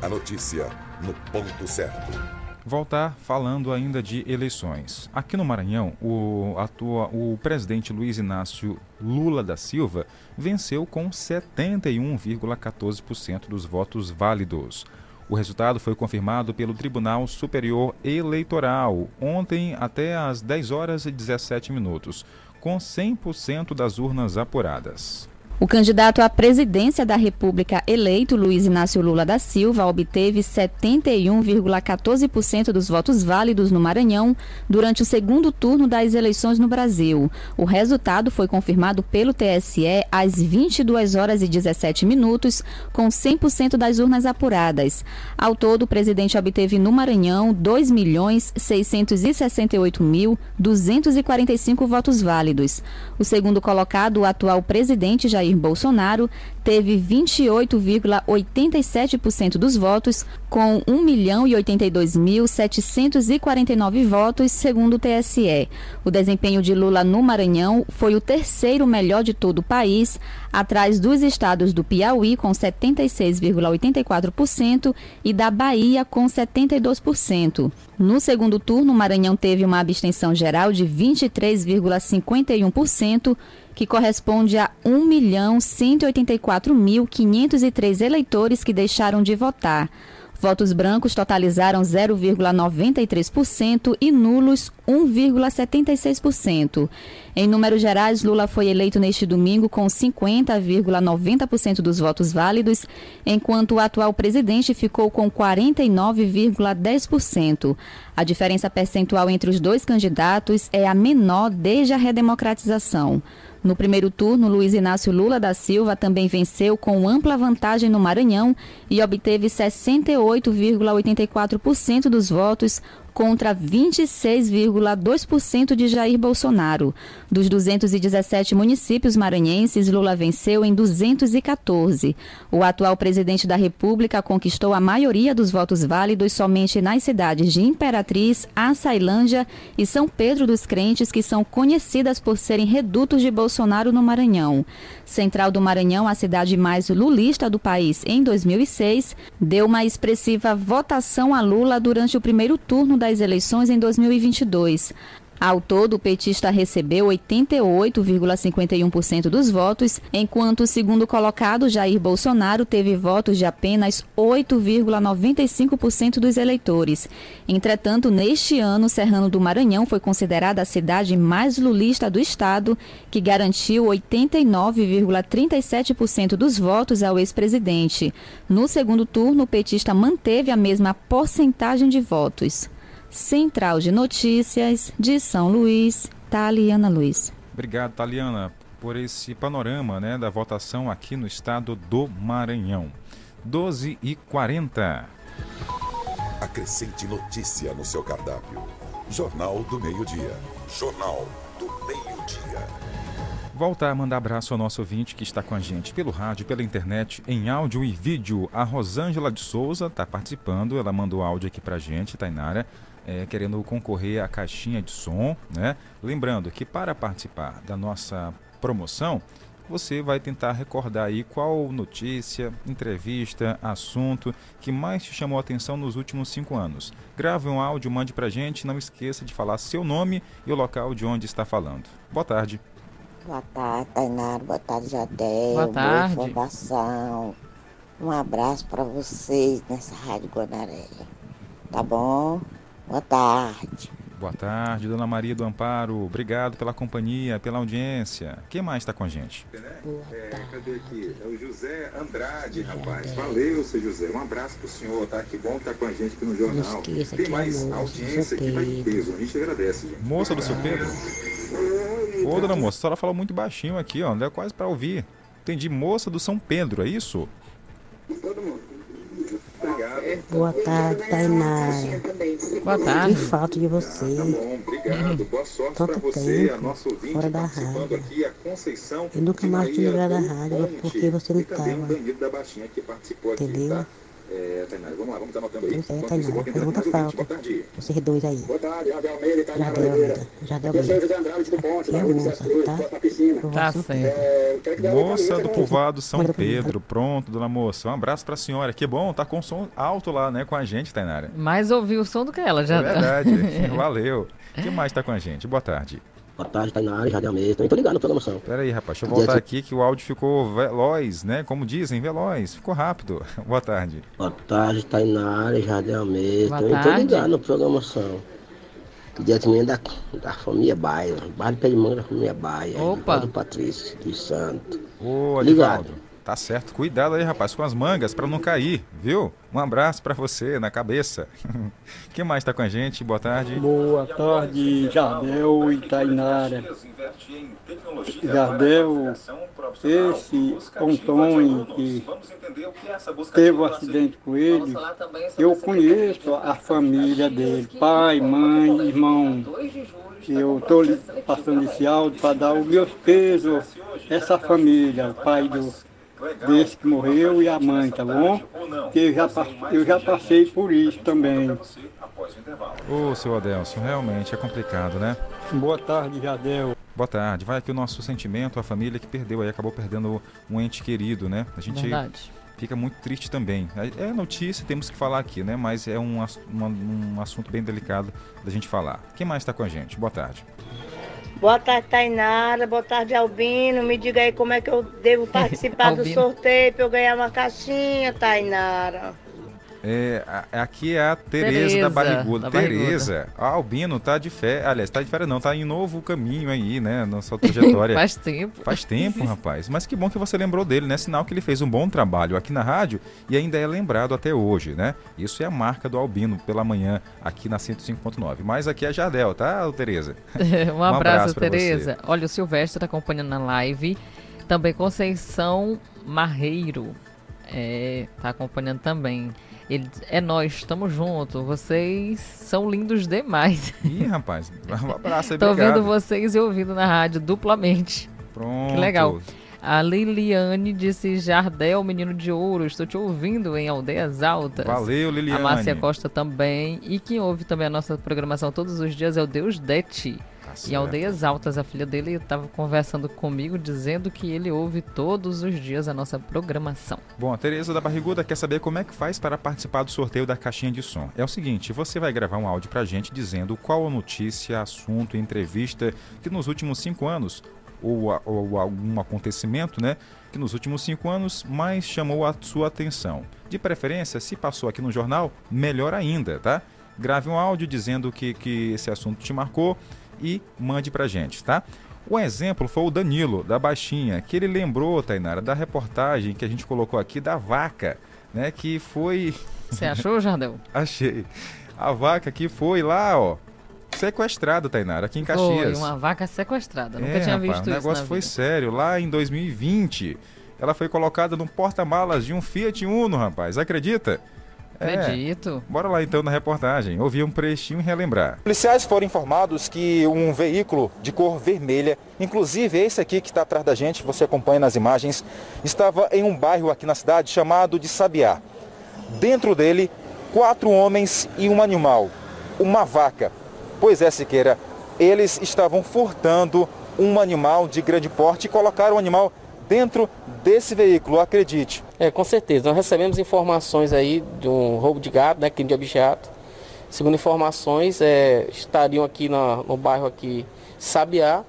A notícia no ponto certo. Voltar falando ainda de eleições. Aqui no Maranhão, o, atua, o presidente Luiz Inácio Lula da Silva venceu com 71,14% dos votos válidos. O resultado foi confirmado pelo Tribunal Superior Eleitoral ontem até às 10 horas e 17 minutos, com 100% das urnas apuradas. O candidato à presidência da República eleito, Luiz Inácio Lula da Silva, obteve 71,14% dos votos válidos no Maranhão durante o segundo turno das eleições no Brasil. O resultado foi confirmado pelo TSE às 22 horas e 17 minutos, com 100% das urnas apuradas. Ao todo, o presidente obteve no Maranhão 2.668.245 votos válidos. O segundo colocado, o atual presidente Jair Bolsonaro, teve 28,87% dos votos, com 1.082.749 votos, segundo o TSE. O desempenho de Lula no Maranhão foi o terceiro melhor de todo o país, atrás dos estados do Piauí, com 76,84%, e da Bahia, com 72%. No segundo turno, o Maranhão teve uma abstenção geral de 23,51%, que corresponde a 1.184.503 eleitores que deixaram de votar. Votos brancos totalizaram 0,93% e nulos 1,76%. Em números gerais, Lula foi eleito neste domingo com 50,90% dos votos válidos, enquanto o atual presidente ficou com 49,10%. A diferença percentual entre os dois candidatos é a menor desde a redemocratização. No primeiro turno, Luiz Inácio Lula da Silva também venceu com ampla vantagem no Maranhão e obteve 68,84% dos votos contra 26,2% de Jair Bolsonaro. Dos 217 municípios maranhenses, Lula venceu em 214. O atual presidente da República conquistou a maioria dos votos válidos somente nas cidades de Imperatriz, Açailândia e São Pedro dos Crentes, que são conhecidas por serem redutos de Bolsonaro no Maranhão. Central do Maranhão, a cidade mais lulista do país em 2006, deu uma expressiva votação a Lula durante o primeiro turno das eleições em 2022. Ao todo, o petista recebeu 88,51% dos votos, enquanto o segundo colocado, Jair Bolsonaro, teve votos de apenas 8,95% dos eleitores. Entretanto, neste ano, Serrano do Maranhão foi considerada a cidade mais lulista do estado, que garantiu 89,37% dos votos ao ex-presidente. No segundo turno, o petista manteve a mesma porcentagem de votos. Central de Notícias de São Luís, Taliana Luiz. Obrigado, Taliana, por esse panorama né, da votação aqui no estado do Maranhão. 12 e 40. Acrescente notícia no seu cardápio. Jornal do Meio-Dia. Jornal do Meio-Dia. Volta a mandar abraço ao nosso ouvinte que está com a gente pelo rádio, pela internet, em áudio e vídeo. A Rosângela de Souza está participando, ela mandou áudio aqui pra gente, Tainara, é, querendo concorrer à caixinha de som, né? Lembrando que para participar da nossa promoção, você vai tentar recordar aí qual notícia, entrevista, assunto que mais te chamou a atenção nos últimos cinco anos. Grave um áudio, mande pra gente, não esqueça de falar seu nome e o local de onde está falando. Boa tarde. Boa tarde, Tainara. Boa tarde, Jadel. Boa tarde. Boa informação. Um abraço para vocês nessa Rádio Guanaré. Tá bom? Boa tarde. Boa tarde, Dona Maria do Amparo. Obrigado pela companhia, pela audiência. Quem mais está com a gente? É, cadê aqui? É o José Andrade, rapaz. Valeu, seu José. Um abraço pro senhor, tá? Que bom que tá com a gente aqui no jornal. esqueça Tem mais é moço, audiência aqui, vai em Pedro. peso. A gente agradece, gente. Moça do seu Pedro? Ô, dona moça, a senhora falou muito baixinho aqui, ó. Não deu quase para ouvir. Entendi, moça do São Pedro, é isso? Boa tarde, Tainara. Boa tarde. Que falta de você. Obrigado, boa sorte Tanto pra você, a tempo nossa ouvinte fora da rádio. aqui, a Conceição Eu nunca de mais te lembrar da rádio, Monte. porque você não estava. Entendeu? Tá? É, Tainara, vamos lá, vamos estar anotando aí. Pois é, Tainara, muita. Boa falta. tarde. Vocês dois aí. Boa tarde, Jardel Almeida e Tainara Jardel Oliveira. Almeida. Jardel Almeida. José Andrade do Ponte, da a Rua tá? piscina. Tá certo. É, que Moça do povoado São Pedro, pronto, dona moça. Um abraço pra senhora. Que bom, tá com som alto lá, né, com a gente, Tainara. Mais ouviu o som do que ela já. É verdade. Valeu. Quem mais tá com a gente? Boa tarde. Boa tarde, Tainara, Jardel Almeida. Também tô ligado na programação. Pera aí, rapaz, deixa eu voltar aqui que o áudio ficou veloz, né? Como dizem, veloz. Ficou rápido. Boa tarde. Boa tarde, Tainara, Jardel Almeida. Boa Também tô ligado na programação. Diretamente da, da família Baia. Bairro Pé de Manga da família Baia. Opa. Do Patrício, dos Santos. Ô, Ligado. Tá certo. Cuidado aí, rapaz, com as mangas pra não cair, viu? Um abraço pra você na cabeça. Quem mais tá com a gente? Boa tarde. Boa tarde, Jardel e Tainara. Jardel, esse Antônio que teve um acidente com ele, eu conheço a família dele, pai, mãe, irmão. Eu estou passando esse áudio para dar os meus pesos a essa família, o pai do, desse que morreu e a mãe, tá bom? Que eu já, eu já passei por isso também. Ô, seu Adelson, realmente é complicado, né? Boa tarde, Jardel. Boa tarde. Vai aqui o nosso sentimento, a família que perdeu aí, acabou perdendo um ente querido, né? A gente Verdade. fica muito triste também. É é notícia, temos que falar aqui, né? Mas é um, uma- um assunto bem delicado da gente falar. Quem mais está com a gente? Boa tarde. Boa tarde, Tainara. Boa tarde, Albino. Me diga aí como é que eu devo participar do sorteio para eu ganhar uma caixinha, Tainara. É, a- aqui é a Tereza da Barriguda. da Barriguda. Tereza, a Albino tá de fé. Aliás, tá de férias não, tá em novo caminho aí, né? Na sua trajetória. Faz tempo. Faz tempo, rapaz. Mas que bom que você lembrou dele, né? Sinal que ele fez um bom trabalho aqui na rádio e ainda é lembrado até hoje, né? Isso é a marca do Albino pela manhã aqui na 105.9. Mas aqui é Jardel, tá, Tereza? um abraço, pra você. Tereza. Olha, o Silvestre está acompanhando na live. Também Conceição Marreiro é, tá acompanhando também. Ele diz, é nós, estamos juntos. Vocês são lindos demais. Ih, rapaz, um abraço aí, Tô obrigado. vendo vocês e ouvindo na rádio duplamente. Pronto. Que legal. A Liliane disse: Jardel, menino de ouro, estou te ouvindo em Aldeias Altas. Valeu, Liliane. A Márcia Costa também. E quem ouve também a nossa programação todos os dias é o Deus Dete. Em certo. Aldeias Altas, a filha dele estava conversando comigo, dizendo que ele ouve todos os dias a nossa programação. Bom, a Tereza da Barriguda quer saber como é que faz para participar do sorteio da caixinha de som. É o seguinte, você vai gravar um áudio pra gente dizendo qual a notícia, assunto, entrevista que nos últimos cinco anos, ou, a- ou algum acontecimento, né, que nos últimos cinco anos mais chamou a sua atenção. De preferência, se passou aqui no jornal, melhor ainda, tá? Grave um áudio dizendo que, que esse assunto te marcou e mande pra gente, tá? O exemplo foi o Danilo, da Baixinha, que ele lembrou, Tainara, da reportagem que a gente colocou aqui da vaca, né? Que foi. Você achou, Jardel? Achei. A vaca que foi lá, ó, sequestrada, Tainara, aqui em Foi Caxias. uma vaca sequestrada. Nunca É, tinha rapaz, visto o isso. negócio na foi vida. sério. Lá em 2020, ela foi colocada no porta-malas de um Fiat Uno, rapaz. Acredita? É. Acredito. Bora lá então na reportagem. Ouvir um trechinho e relembrar. Policiais foram informados que um veículo de cor vermelha, inclusive esse aqui que está atrás da gente, você acompanha nas imagens, estava em um bairro aqui na cidade chamado de Sabiá. Dentro dele, quatro homens e um animal, uma vaca. Pois é, Siqueira, eles estavam furtando um animal de grande porte e colocaram o animal dentro desse veículo, acredite. É, com certeza. Nós recebemos informações aí de um roubo de gado, né, crime de objeto. Segundo informações, é, estariam aqui na- no bairro aqui Sabiá.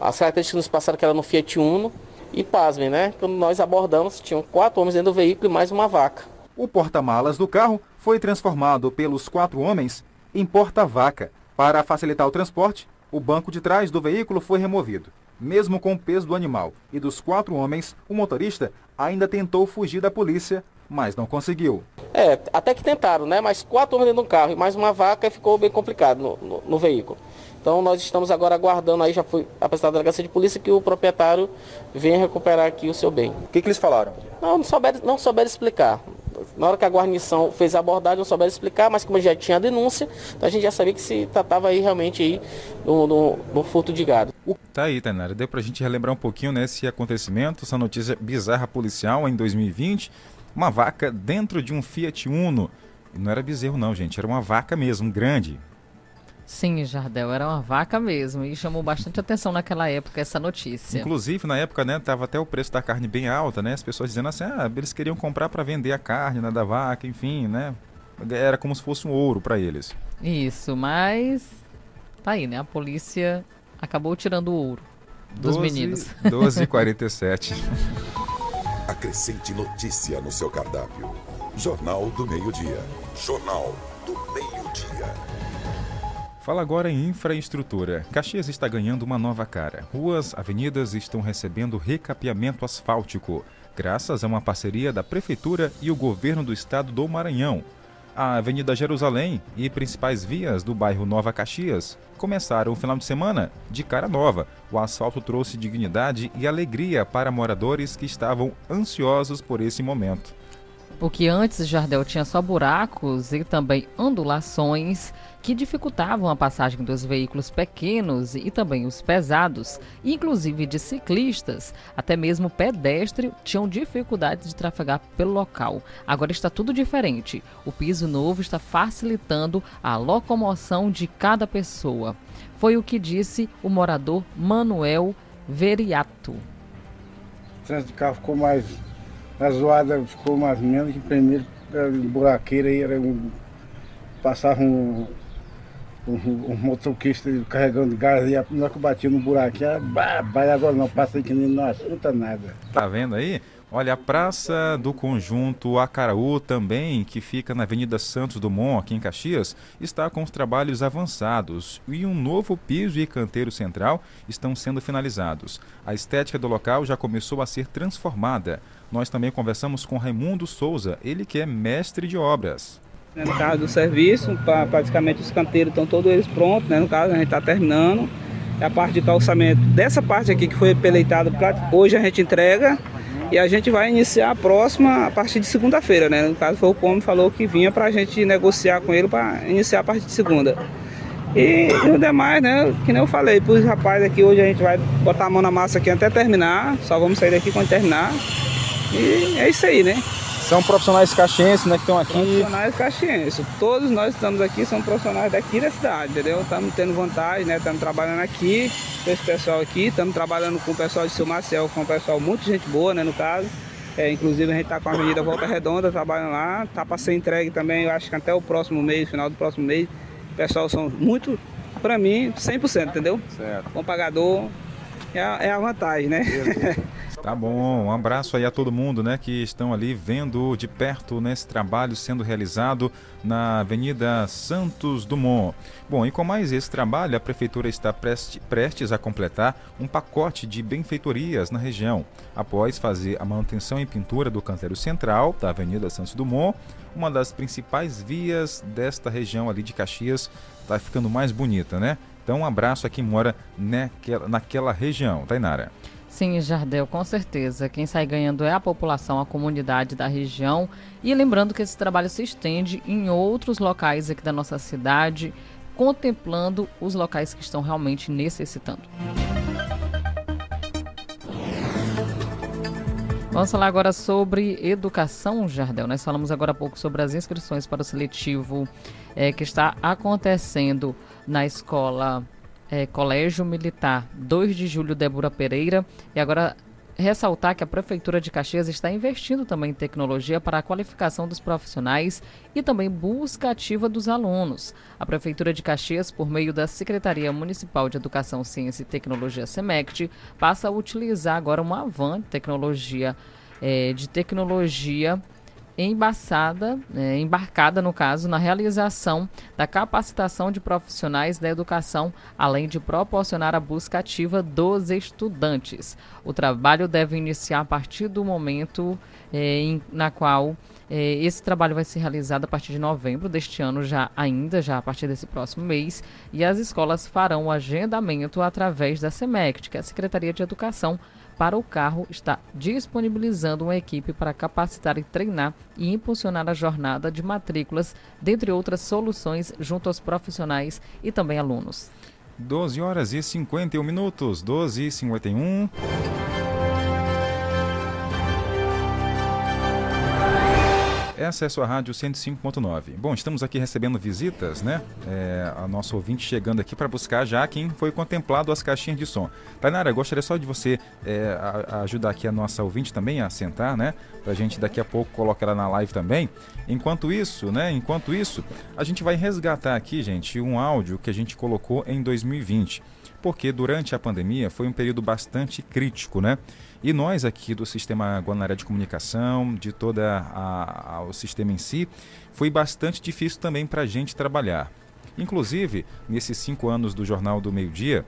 As características nos passaram que era no Fiat Uno. E pasmem, né? Quando nós abordamos, tinham quatro homens dentro do veículo e mais uma vaca. O porta-malas do carro foi transformado pelos quatro homens em porta-vaca. Para facilitar o transporte, o banco de trás do veículo foi removido. Mesmo com o peso do animal e dos quatro homens, o motorista ainda tentou fugir da polícia, mas não conseguiu. É, até que tentaram, né? Mas quatro homens dentro do carro e mais uma vaca ficou bem complicado no, no- no veículo. Então nós estamos agora aguardando aí, já foi apresentado à delegacia de polícia que o proprietário venha recuperar aqui o seu bem. O que, que eles falaram? Não, não souberam, não souberam explicar. Na hora que a guarnição fez a abordagem, não souberam explicar, mas como já tinha a denúncia, então a gente já sabia que se tratava aí realmente aí no furto de gado. Tá aí, Tainara. Deu pra gente relembrar um pouquinho né, esse acontecimento, essa notícia bizarra policial em 2020. uma vaca dentro de um Fiat Uno. Não era bezerro não, gente, era uma vaca mesmo, grande. Sim, Jardel, era uma vaca mesmo e chamou bastante atenção naquela época essa notícia. Inclusive, na época, né, tava até o preço da carne bem alta, né? As pessoas dizendo assim, ah, eles queriam comprar para vender a carne né, da vaca, enfim, né? Era como se fosse um ouro para eles. Isso, mas tá aí, né? A polícia acabou tirando o ouro dos 12, meninos. 12h47. Acrescente notícia no seu cardápio. Jornal do Meio-Dia. Jornal. Fala agora em infraestrutura. Caxias está ganhando uma nova cara. Ruas, avenidas estão recebendo recapeamento asfáltico, graças a uma parceria da Prefeitura e o governo do estado do Maranhão. A Avenida Jerusalém e principais vias do bairro Nova Caxias começaram o final de semana de cara nova. O asfalto trouxe dignidade e alegria para moradores que estavam ansiosos por esse momento. O que antes Jardel tinha só buracos e também ondulações que dificultavam a passagem dos veículos pequenos e também os pesados, inclusive de ciclistas, até mesmo pedestres tinham dificuldade de trafegar pelo local. Agora está tudo diferente. O piso novo está facilitando a locomoção de cada pessoa. Foi o que disse o morador Manuel Veriato. O trânsito de carro ficou mais a zoada ficou mais menos que primeiro era buraqueira aí era um. Passava um, um, um motoquista carregando gás e na que batia no buraquinho, vai agora não, passa que nem não assusta nada. Tá vendo aí? Olha, a Praça do Conjunto Acaraú também, que fica na Avenida Santos Dumont, aqui em Caxias, está com os trabalhos avançados e um novo piso e canteiro central estão sendo finalizados. A estética do local já começou a ser transformada. Nós também conversamos com Raimundo Souza, ele que é mestre de obras. No caso do serviço, praticamente os canteiros estão todos eles prontos, né? no caso a gente está terminando. A parte de calçamento dessa parte aqui que foi peleitada, hoje a gente entrega e a gente vai iniciar a próxima a partir de segunda-feira, né? No caso foi o Come falou que vinha para a gente negociar com ele para iniciar a partir de segunda. E, e o demais, né? Que nem eu falei para os rapazes aqui, hoje a gente vai botar a mão na massa aqui até terminar. Só vamos sair daqui quando terminar. E é isso aí, né? São profissionais caxienses, né, que estão aqui. Profissionais caxienses. Todos nós estamos aqui, são profissionais daqui da cidade, entendeu? Estamos tendo vantagem, né? Estamos trabalhando aqui com esse pessoal aqui. Estamos trabalhando com o pessoal de Silmarcel, com o pessoal muito gente boa, né, no caso. É, inclusive a gente está com a Avenida Volta Redonda trabalhando lá. Tá para ser entregue também, eu acho que até o próximo mês, final do próximo mês. O pessoal são muito, para mim, 100%, entendeu? Certo. Com pagador, é a, é a vantagem, né? Tá bom, um abraço aí a todo mundo, né, que estão ali vendo de perto nesse trabalho sendo realizado na Avenida Santos Dumont. Bom, e com mais esse trabalho, a prefeitura está prestes a completar um pacote de benfeitorias na região, após fazer a manutenção e pintura do canteiro central da Avenida Santos Dumont, uma das principais vias desta região ali de Caxias, está ficando mais bonita, né? Então, um abraço a quem mora naquela, naquela região. Tainara. Sim, Jardel, com certeza. Quem sai ganhando é a população, a comunidade da região. E lembrando que esse trabalho se estende em outros locais aqui da nossa cidade, contemplando os locais que estão realmente necessitando. Vamos falar agora sobre educação, Jardel. Nós falamos agora há pouco sobre as inscrições para o seletivo é, que está acontecendo na escola é, Colégio Militar 2 de Julho Débora Pereira. E agora ressaltar que a Prefeitura de Caxias está investindo também em tecnologia para a qualificação dos profissionais e também busca ativa dos alunos. A Prefeitura de Caxias, por meio da Secretaria Municipal de Educação, Ciência e Tecnologia, SEMECT, passa a utilizar agora uma van tecnologia, é, de tecnologia embaçada, é, embarcada no caso, na realização da capacitação de profissionais da educação, além de proporcionar a busca ativa dos estudantes. O trabalho deve iniciar a partir do momento é, em, na qual é, esse trabalho vai ser realizado a partir de novembro deste ano, já ainda, já a partir desse próximo mês, e as escolas farão o agendamento através da SEMECT, que é a Secretaria de Educação para o carro está disponibilizando uma equipe para capacitar e treinar e impulsionar a jornada de matrículas, dentre outras soluções, junto aos profissionais e também alunos. 12 horas e 51 minutos, 12 e 51. Essa é a sua rádio 105.9. Bom, estamos aqui recebendo visitas, né? É, a nossa ouvinte chegando aqui para buscar já quem foi contemplado as caixinhas de som. Tainara, gostaria só de você é, a ajudar aqui a nossa ouvinte também a sentar, né? Para a gente daqui a pouco colocar ela na live também. Enquanto isso, né? Enquanto isso, a gente vai resgatar aqui, gente, um áudio que a gente colocou em 2020 porque durante a pandemia foi um período bastante crítico, né? E nós aqui do Sistema Guanaré de Comunicação, de todo o sistema em si, foi bastante difícil também para a gente trabalhar. Inclusive, nesses cinco anos do Jornal do Meio Dia,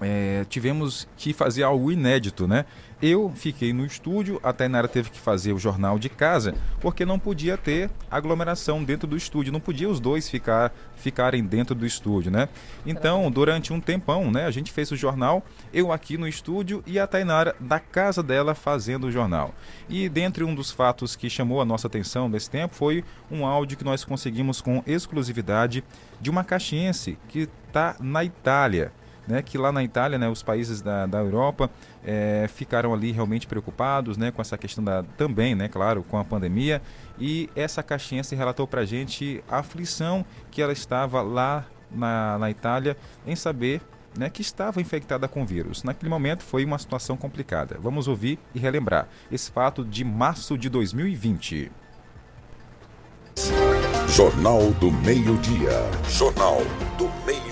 é, tivemos que fazer algo inédito, né? Eu fiquei no estúdio, a Tainara teve que fazer o jornal de casa, porque não podia ter aglomeração dentro do estúdio, não podia os dois ficar ficarem dentro do estúdio, né? Então, durante um tempão, né, a gente fez o jornal, eu aqui no estúdio e a Tainara da casa dela fazendo o jornal. E dentre um dos fatos que chamou a nossa atenção nesse tempo foi um áudio que nós conseguimos com exclusividade de uma caxiense que está na Itália né, que lá na Itália, né, os países da, da Europa é, ficaram ali realmente preocupados né, com essa questão da, também, né, claro, com a pandemia. E essa caixinha se relatou para a gente a aflição que ela estava lá na, na Itália em saber né, que estava infectada com vírus. Naquele momento foi uma situação complicada. Vamos ouvir e relembrar esse fato de março de 2020. Jornal do Meio-Dia. Jornal do Meio-Dia.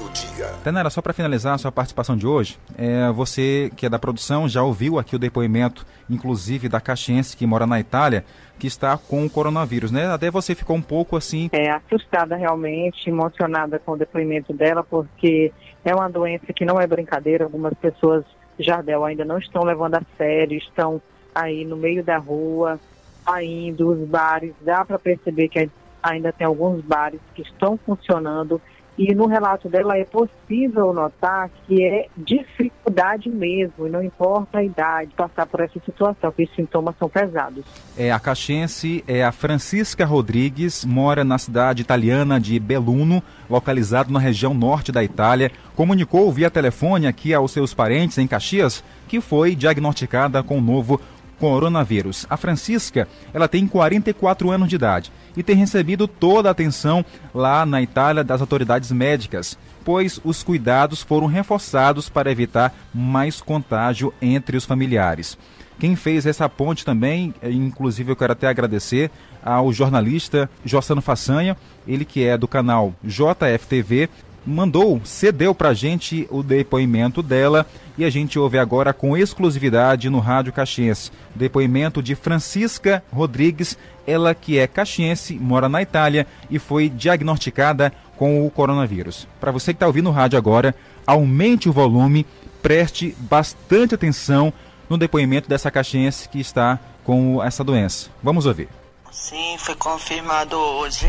Tenera, só para finalizar a sua participação de hoje, é, você que é da produção já ouviu aqui o depoimento, inclusive da caxiense que mora na Itália, que está com o coronavírus, né? Até você ficou um pouco assim... É, assustada realmente, emocionada com o depoimento dela, porque é uma doença que não é brincadeira, algumas pessoas, Jardel, ainda não estão levando a sério, estão aí no meio da rua, saindo, os bares, dá para perceber que ainda tem alguns bares que estão funcionando e no relato dela é possível notar que é dificuldade mesmo, e não importa a idade, passar por essa situação, que os sintomas são pesados. É, a caxense é a Francisca Rodrigues, mora na cidade italiana de Belluno, localizado na região norte da Itália. Comunicou via telefone aqui aos seus parentes em Caxias que foi diagnosticada com o novo coronavírus. A Francisca, ela tem 44 anos de idade e tem recebido toda a atenção lá na Itália das autoridades médicas, pois os cuidados foram reforçados para evitar mais contágio entre os familiares. Quem fez essa ponte também, eh, inclusive eu quero até agradecer ao jornalista Jossano Façanha, ele que é do canal JFTV, mandou, cedeu para a gente o depoimento dela e a gente ouve agora com exclusividade no Rádio Caxiense. Depoimento de Francisca Rodrigues, ela que é caxiense, mora na Itália e foi diagnosticada com o coronavírus. Para você que está ouvindo o rádio agora, aumente o volume, preste bastante atenção no depoimento dessa caxiense que está com essa doença. Vamos ouvir. Sim, foi confirmado hoje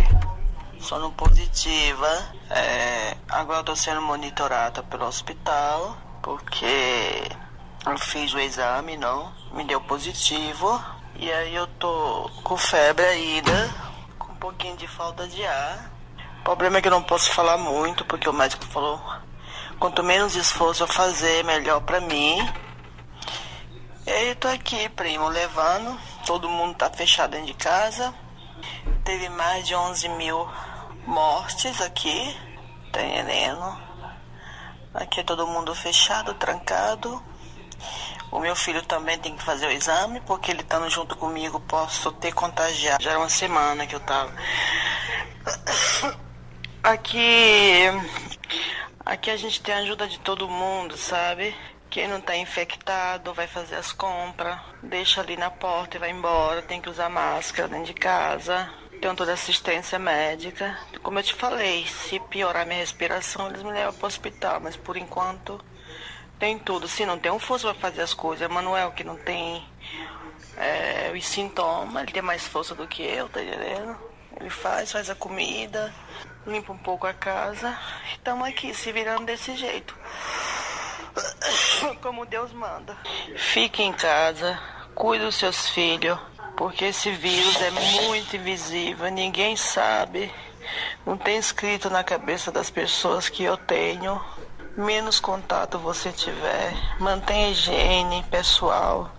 sono positiva. É, agora estou sendo monitorada pelo hospital porque eu fiz o exame, não, me deu positivo. E aí eu tô com febre ainda, com um pouquinho de falta de ar. O problema é que eu não posso falar muito, porque o médico falou, quanto menos esforço eu fazer, melhor pra mim. E aí eu tô aqui, primo, levando. Todo mundo tá fechado dentro de casa. Teve mais de 11 mil mortes aqui, tá entendendo? Aqui é todo mundo fechado, trancado. O meu filho também tem que fazer o exame, porque ele estando junto comigo, posso ter contagiado. Já era uma semana que eu tava. Aqui. Aqui a gente tem a ajuda de todo mundo, sabe? Quem não tá infectado vai fazer as compras, deixa ali na porta e vai embora. Tem que usar máscara dentro de casa. Tenho toda assistência médica. Como eu te falei, se piorar minha respiração, eles me levam para o hospital. Mas por enquanto tem tudo. Se não tem um força para fazer as coisas, Manuel que não tem é, os sintomas, ele tem mais força do que eu, tá entendendo? Ele faz, faz a comida, limpa um pouco a casa. Estamos aqui se virando desse jeito. Como Deus manda. Fique em casa, cuide dos seus filhos porque esse vírus é muito invisível, ninguém sabe, não tem escrito na cabeça das pessoas que eu tenho. Menos contato você tiver, mantenha higiene pessoal,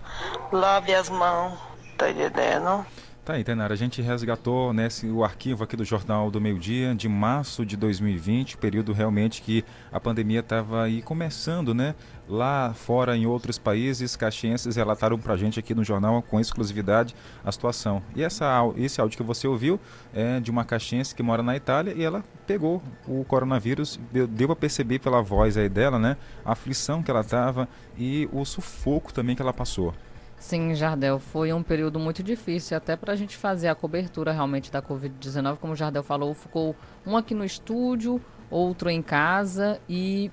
lave as mãos, tá entendendo? Tá aí, Tainara, a gente resgatou né, o arquivo aqui do Jornal do Meio Dia de março de 2020, período realmente que a pandemia estava aí começando, né? Lá fora, em outros países, caxienses relataram para a gente aqui no jornal com exclusividade a situação. E essa, esse áudio que você ouviu é de uma caxiense que mora na Itália e ela pegou o coronavírus, deu, deu perceber pela voz aí dela, né? A aflição que ela estava e o sufoco também que ela passou. Sim, Jardel, foi um período muito difícil, até para a gente fazer a cobertura realmente da Covid-19. Como o Jardel falou, ficou um aqui no estúdio, outro em casa e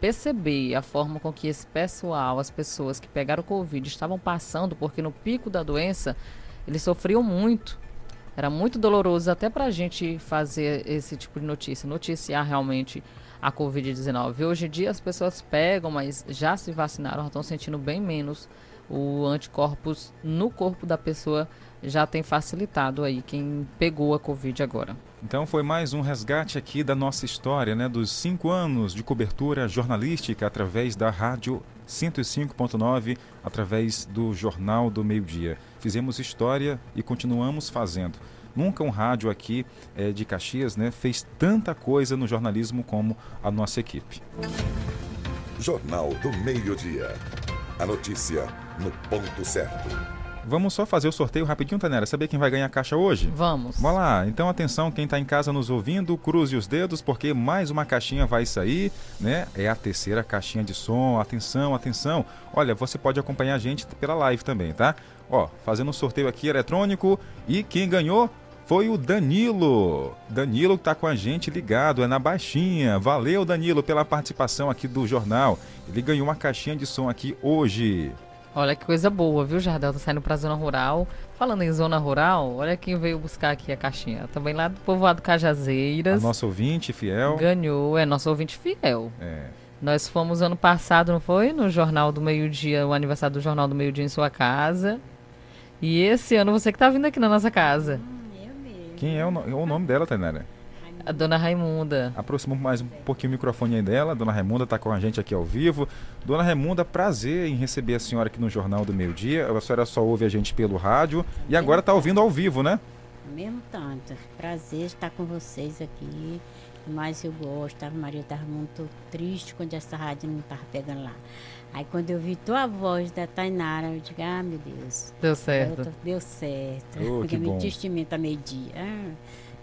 perceber a forma com que esse pessoal, as pessoas que pegaram Covid estavam passando, porque no pico da doença eles sofriam muito. Era muito doloroso até para a gente fazer esse tipo de notícia, noticiar realmente a Covid-19. Hoje em dia as pessoas pegam, mas já se vacinaram, estão sentindo bem menos o anticorpos no corpo da pessoa já tem facilitado aí quem pegou a Covid agora. Então foi mais um resgate aqui da nossa história, né? Dos cinco anos de cobertura jornalística através da rádio 105.9, através do Jornal do Meio Dia. Fizemos história e continuamos fazendo. Nunca um rádio aqui é, de Caxias né, fez tanta coisa no jornalismo como a nossa equipe. Jornal do Meio Dia. A notícia no ponto certo. Vamos só fazer o sorteio rapidinho, Tanera. Saber quem vai ganhar a caixa hoje? Vamos. Vamos lá. Então, atenção, quem está em casa nos ouvindo, cruze os dedos, porque mais uma caixinha vai sair, né? É a terceira caixinha de som. Atenção, atenção. Olha, você pode acompanhar a gente pela live também, tá? Ó, fazendo um sorteio aqui eletrônico. E quem ganhou foi o Danilo. Danilo está com a gente ligado, é na baixinha. Valeu, Danilo, pela participação aqui do jornal. Ele ganhou uma caixinha de som aqui hoje. Olha que coisa boa, viu, Jardel? Tá saindo pra zona rural. Falando em zona rural, olha quem veio buscar aqui a caixinha. Também lá do povoado Cajazeiras. A nosso ouvinte fiel. Ganhou, é nosso ouvinte fiel. É. Nós fomos ano passado, não foi? No Jornal do Meio Dia, o aniversário do Jornal do Meio Dia em sua casa. E esse ano você que tá vindo aqui na nossa casa. Quem é o, no... é o nome dela, Tainara? A dona Raimunda. Aproxima mais um pouquinho o microfone aí dela. A dona Raimunda está com a gente aqui ao vivo. Dona Raimunda, prazer em receber a senhora aqui no Jornal do Meio Dia. A senhora só ouve a gente pelo rádio e agora está ouvindo ao vivo, né? Mesmo tanto. Prazer estar com vocês aqui. Mas eu gosto. A Maria estava muito triste quando essa rádio não estava pegando lá. Aí quando eu vi tua voz da Tainara, eu digo, ah, meu Deus. Deu certo. Tô, deu certo. Oh, Porque que me bom. testamento meio-dia. Ah,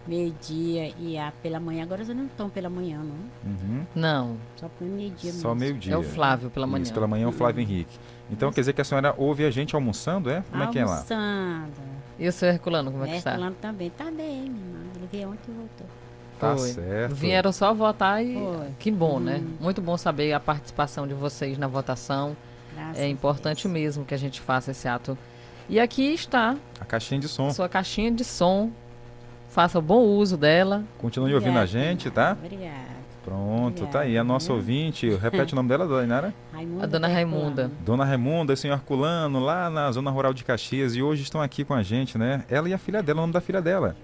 meio-dia e a pela manhã. Agora vocês não estão pela manhã, não. Uhum. Não. Só pelo meio-dia Só meio-dia. É o Flávio pela manhã. Isso, pela manhã é o Flávio Henrique. Então quer dizer que a senhora ouve a gente almoçando, é? Como é que é lá? Almoçando. E o seu Herculano, como é que está? Herculano também tá bem, minha irmã. Ele veio ontem e voltou. Tá Foi. certo. Vieram só votar e Foi. que bom, né? Uhum. Muito bom saber a participação de vocês na votação. Graças É importante mesmo que a gente faça esse ato. E aqui está A caixinha de som. sua caixinha de som. Faça bom uso dela. Continue ouvindo a Obrigada. gente, tá? Obrigada. Pronto, tá aí. A nossa ouvinte, repete o nome dela, dona Inara? Raimunda A dona. Raimunda. Dona Raimunda e senhor Culano, lá na zona rural de Caxias, e hoje estão aqui com a gente, né? Ela e a filha dela, o nome da filha dela.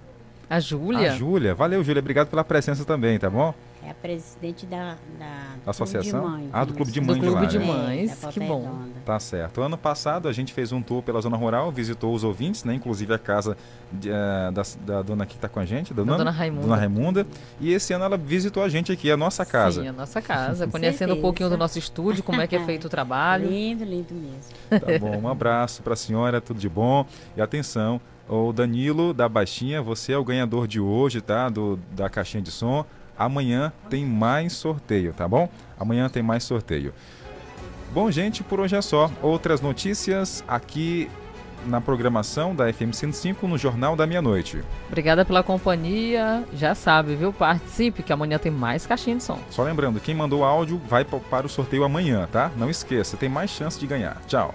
A Júlia. A Júlia. Valeu, Júlia. Obrigado pela presença também, tá bom? É a presidente da, da do Associação? Clube de Mães, Ah, do Clube de. Mães Do Clube de lá, de né? Mães, É, que bom. Redonda. Tá certo. Ano passado a gente fez um tour pela zona rural, visitou os ouvintes, né? Inclusive a casa de, eh, da, da dona que está com a gente, da Da dona Raimunda. Dona Raimunda. E esse ano ela visitou a gente aqui, a nossa casa. Sim, a nossa casa. Conhecendo um pouquinho do nosso estúdio, como é que é feito o trabalho. Lindo, lindo mesmo. Tá bom, um abraço para a senhora, tudo de bom. E atenção, o Danilo da Baixinha, você é o ganhador de hoje, tá? Do, da caixinha de som. Amanhã tem mais sorteio, tá bom? Amanhã tem mais sorteio. Bom, gente, por hoje é só. Outras notícias aqui na programação da FM 105 no Jornal da Meia-Noite. Obrigada pela companhia. Já sabe, viu? Participe, que amanhã tem mais caixinha de som. Só lembrando, quem mandou áudio vai pa- para o sorteio amanhã, tá? Não esqueça, tem mais chance de ganhar. Tchau.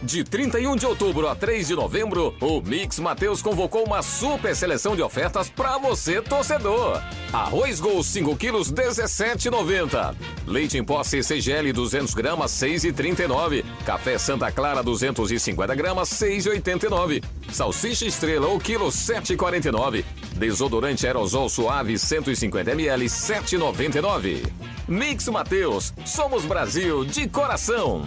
De 31 de outubro a 3 de novembro, o Mix Mateus convocou uma super seleção de ofertas para você, torcedor. Arroz Gol 5 quilos 17,90. Leite em pó CCGL 200 gramas 6,39. Café Santa Clara 250 gramas 6,89. Salsicha Estrela o quilo 7,49. Desodorante aerosol suave 150 ml 7,99. Mix Mateus, somos Brasil de coração.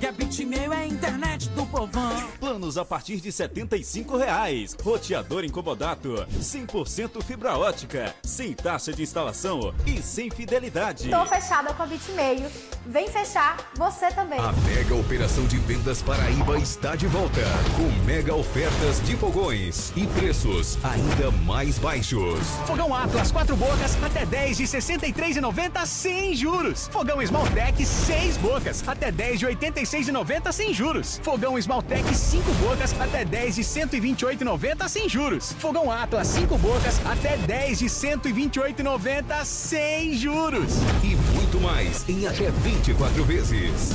Que a Bitmail é a internet do povão. Planos a partir de 75 reais. Roteador incomodato. 100% fibra ótica. Sem taxa de instalação e sem fidelidade. Tô fechada com a Bitmail. Vem fechar você também. A mega operação de vendas Paraíba está de volta. Com mega ofertas de fogões e preços ainda mais baixos. Fogão Atlas 4 bocas até 10 de 63,90 sem juros. Fogão Smalltech 6 bocas até 10 de 86,90 sem juros. Fogão Smalltech 5 bocas até 10 de 128,90 sem juros. Fogão Atlas 5 bocas até 10 de 128,90 sem juros. E muito mais em até 24 vezes.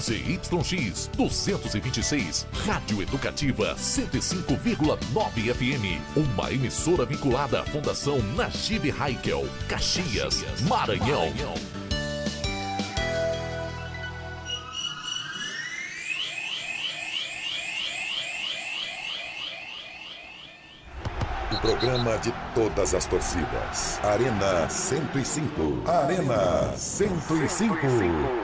ZYX 226, Rádio Educativa 105,9 FM. Uma emissora vinculada à Fundação Najib Haikel, Caxias, Maranhão. O programa de todas as torcidas. Arena 105. Arena 105.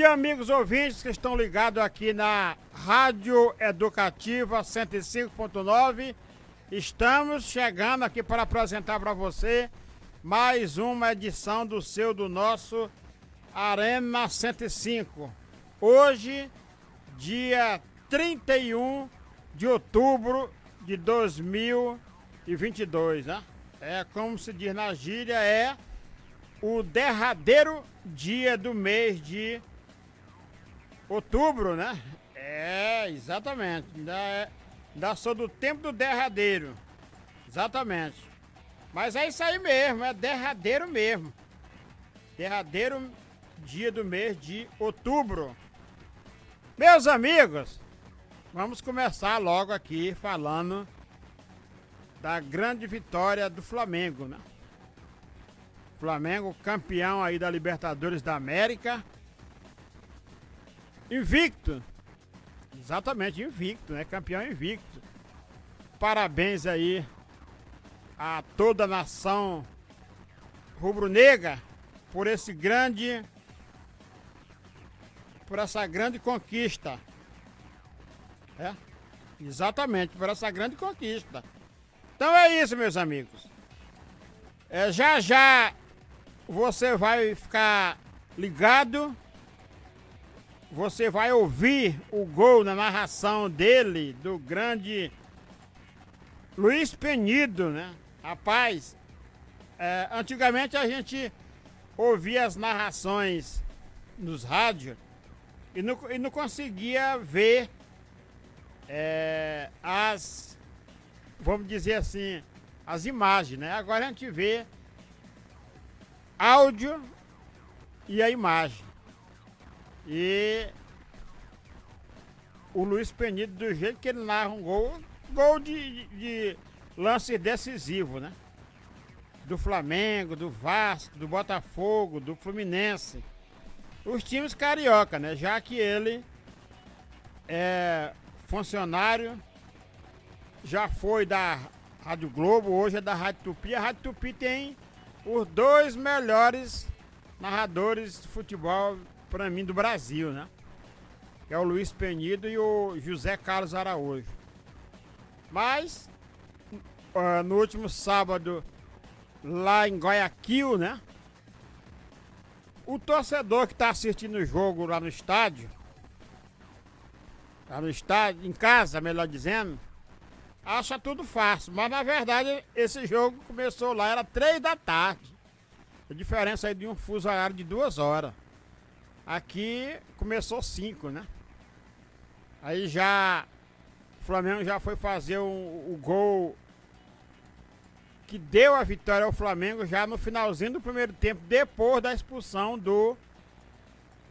Tarde, amigos ouvintes que estão ligados aqui na Rádio Educativa 105.9. Estamos chegando aqui para apresentar para você mais uma edição do seu, do nosso Arena 105. Hoje, dia 31 de outubro de 2022, né? É como se diz na gíria, é o derradeiro dia do mês de outubro, né? É, exatamente. Ainda, é, ainda sou do tempo do derradeiro. Exatamente. Mas é isso aí mesmo, é derradeiro mesmo. Derradeiro dia do mês de outubro. Meus amigos, vamos começar logo aqui falando da grande vitória do Flamengo, né? Flamengo campeão aí da Libertadores da América. Invicto. Exatamente, invicto, né? Campeão invicto. Parabéns aí a toda a nação rubro-negra por esse grande por essa grande conquista. É? Exatamente, por essa grande conquista. Então é isso, meus amigos. É, já já você vai ficar ligado, você vai ouvir o gol na narração dele, do grande Luiz Penido, né? Rapaz, é, antigamente a gente ouvia as narrações nos rádios e não, e não conseguia ver é, as, vamos dizer assim, as imagens, né? Agora a gente vê áudio e a imagem. E o Luiz Penido, do jeito que ele narra um gol, gol de, de lance decisivo, né? Do Flamengo, do Vasco, do Botafogo, do Fluminense. Os times carioca, né? Já que ele é funcionário, já foi da Rádio Globo, hoje é da Rádio Tupi. A Rádio Tupi tem os dois melhores narradores de futebol, para mim, do Brasil, né? Que é o Luiz Penido e o José Carlos Araújo. Mas, uh, no último sábado, lá em Guayaquil, né? O torcedor que está assistindo o jogo lá no estádio, lá no estádio, em casa, melhor dizendo, acha tudo fácil. Mas na verdade esse jogo começou lá, era três da tarde. A diferença aí de um fuso horário de duas horas. Aqui começou cinco, né? Aí já o Flamengo já foi fazer o, o gol que deu a vitória ao Flamengo já no finalzinho do primeiro tempo, depois da expulsão do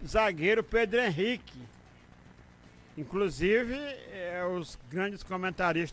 zagueiro Pedro Henrique. Inclusive, é, os grandes comentaristas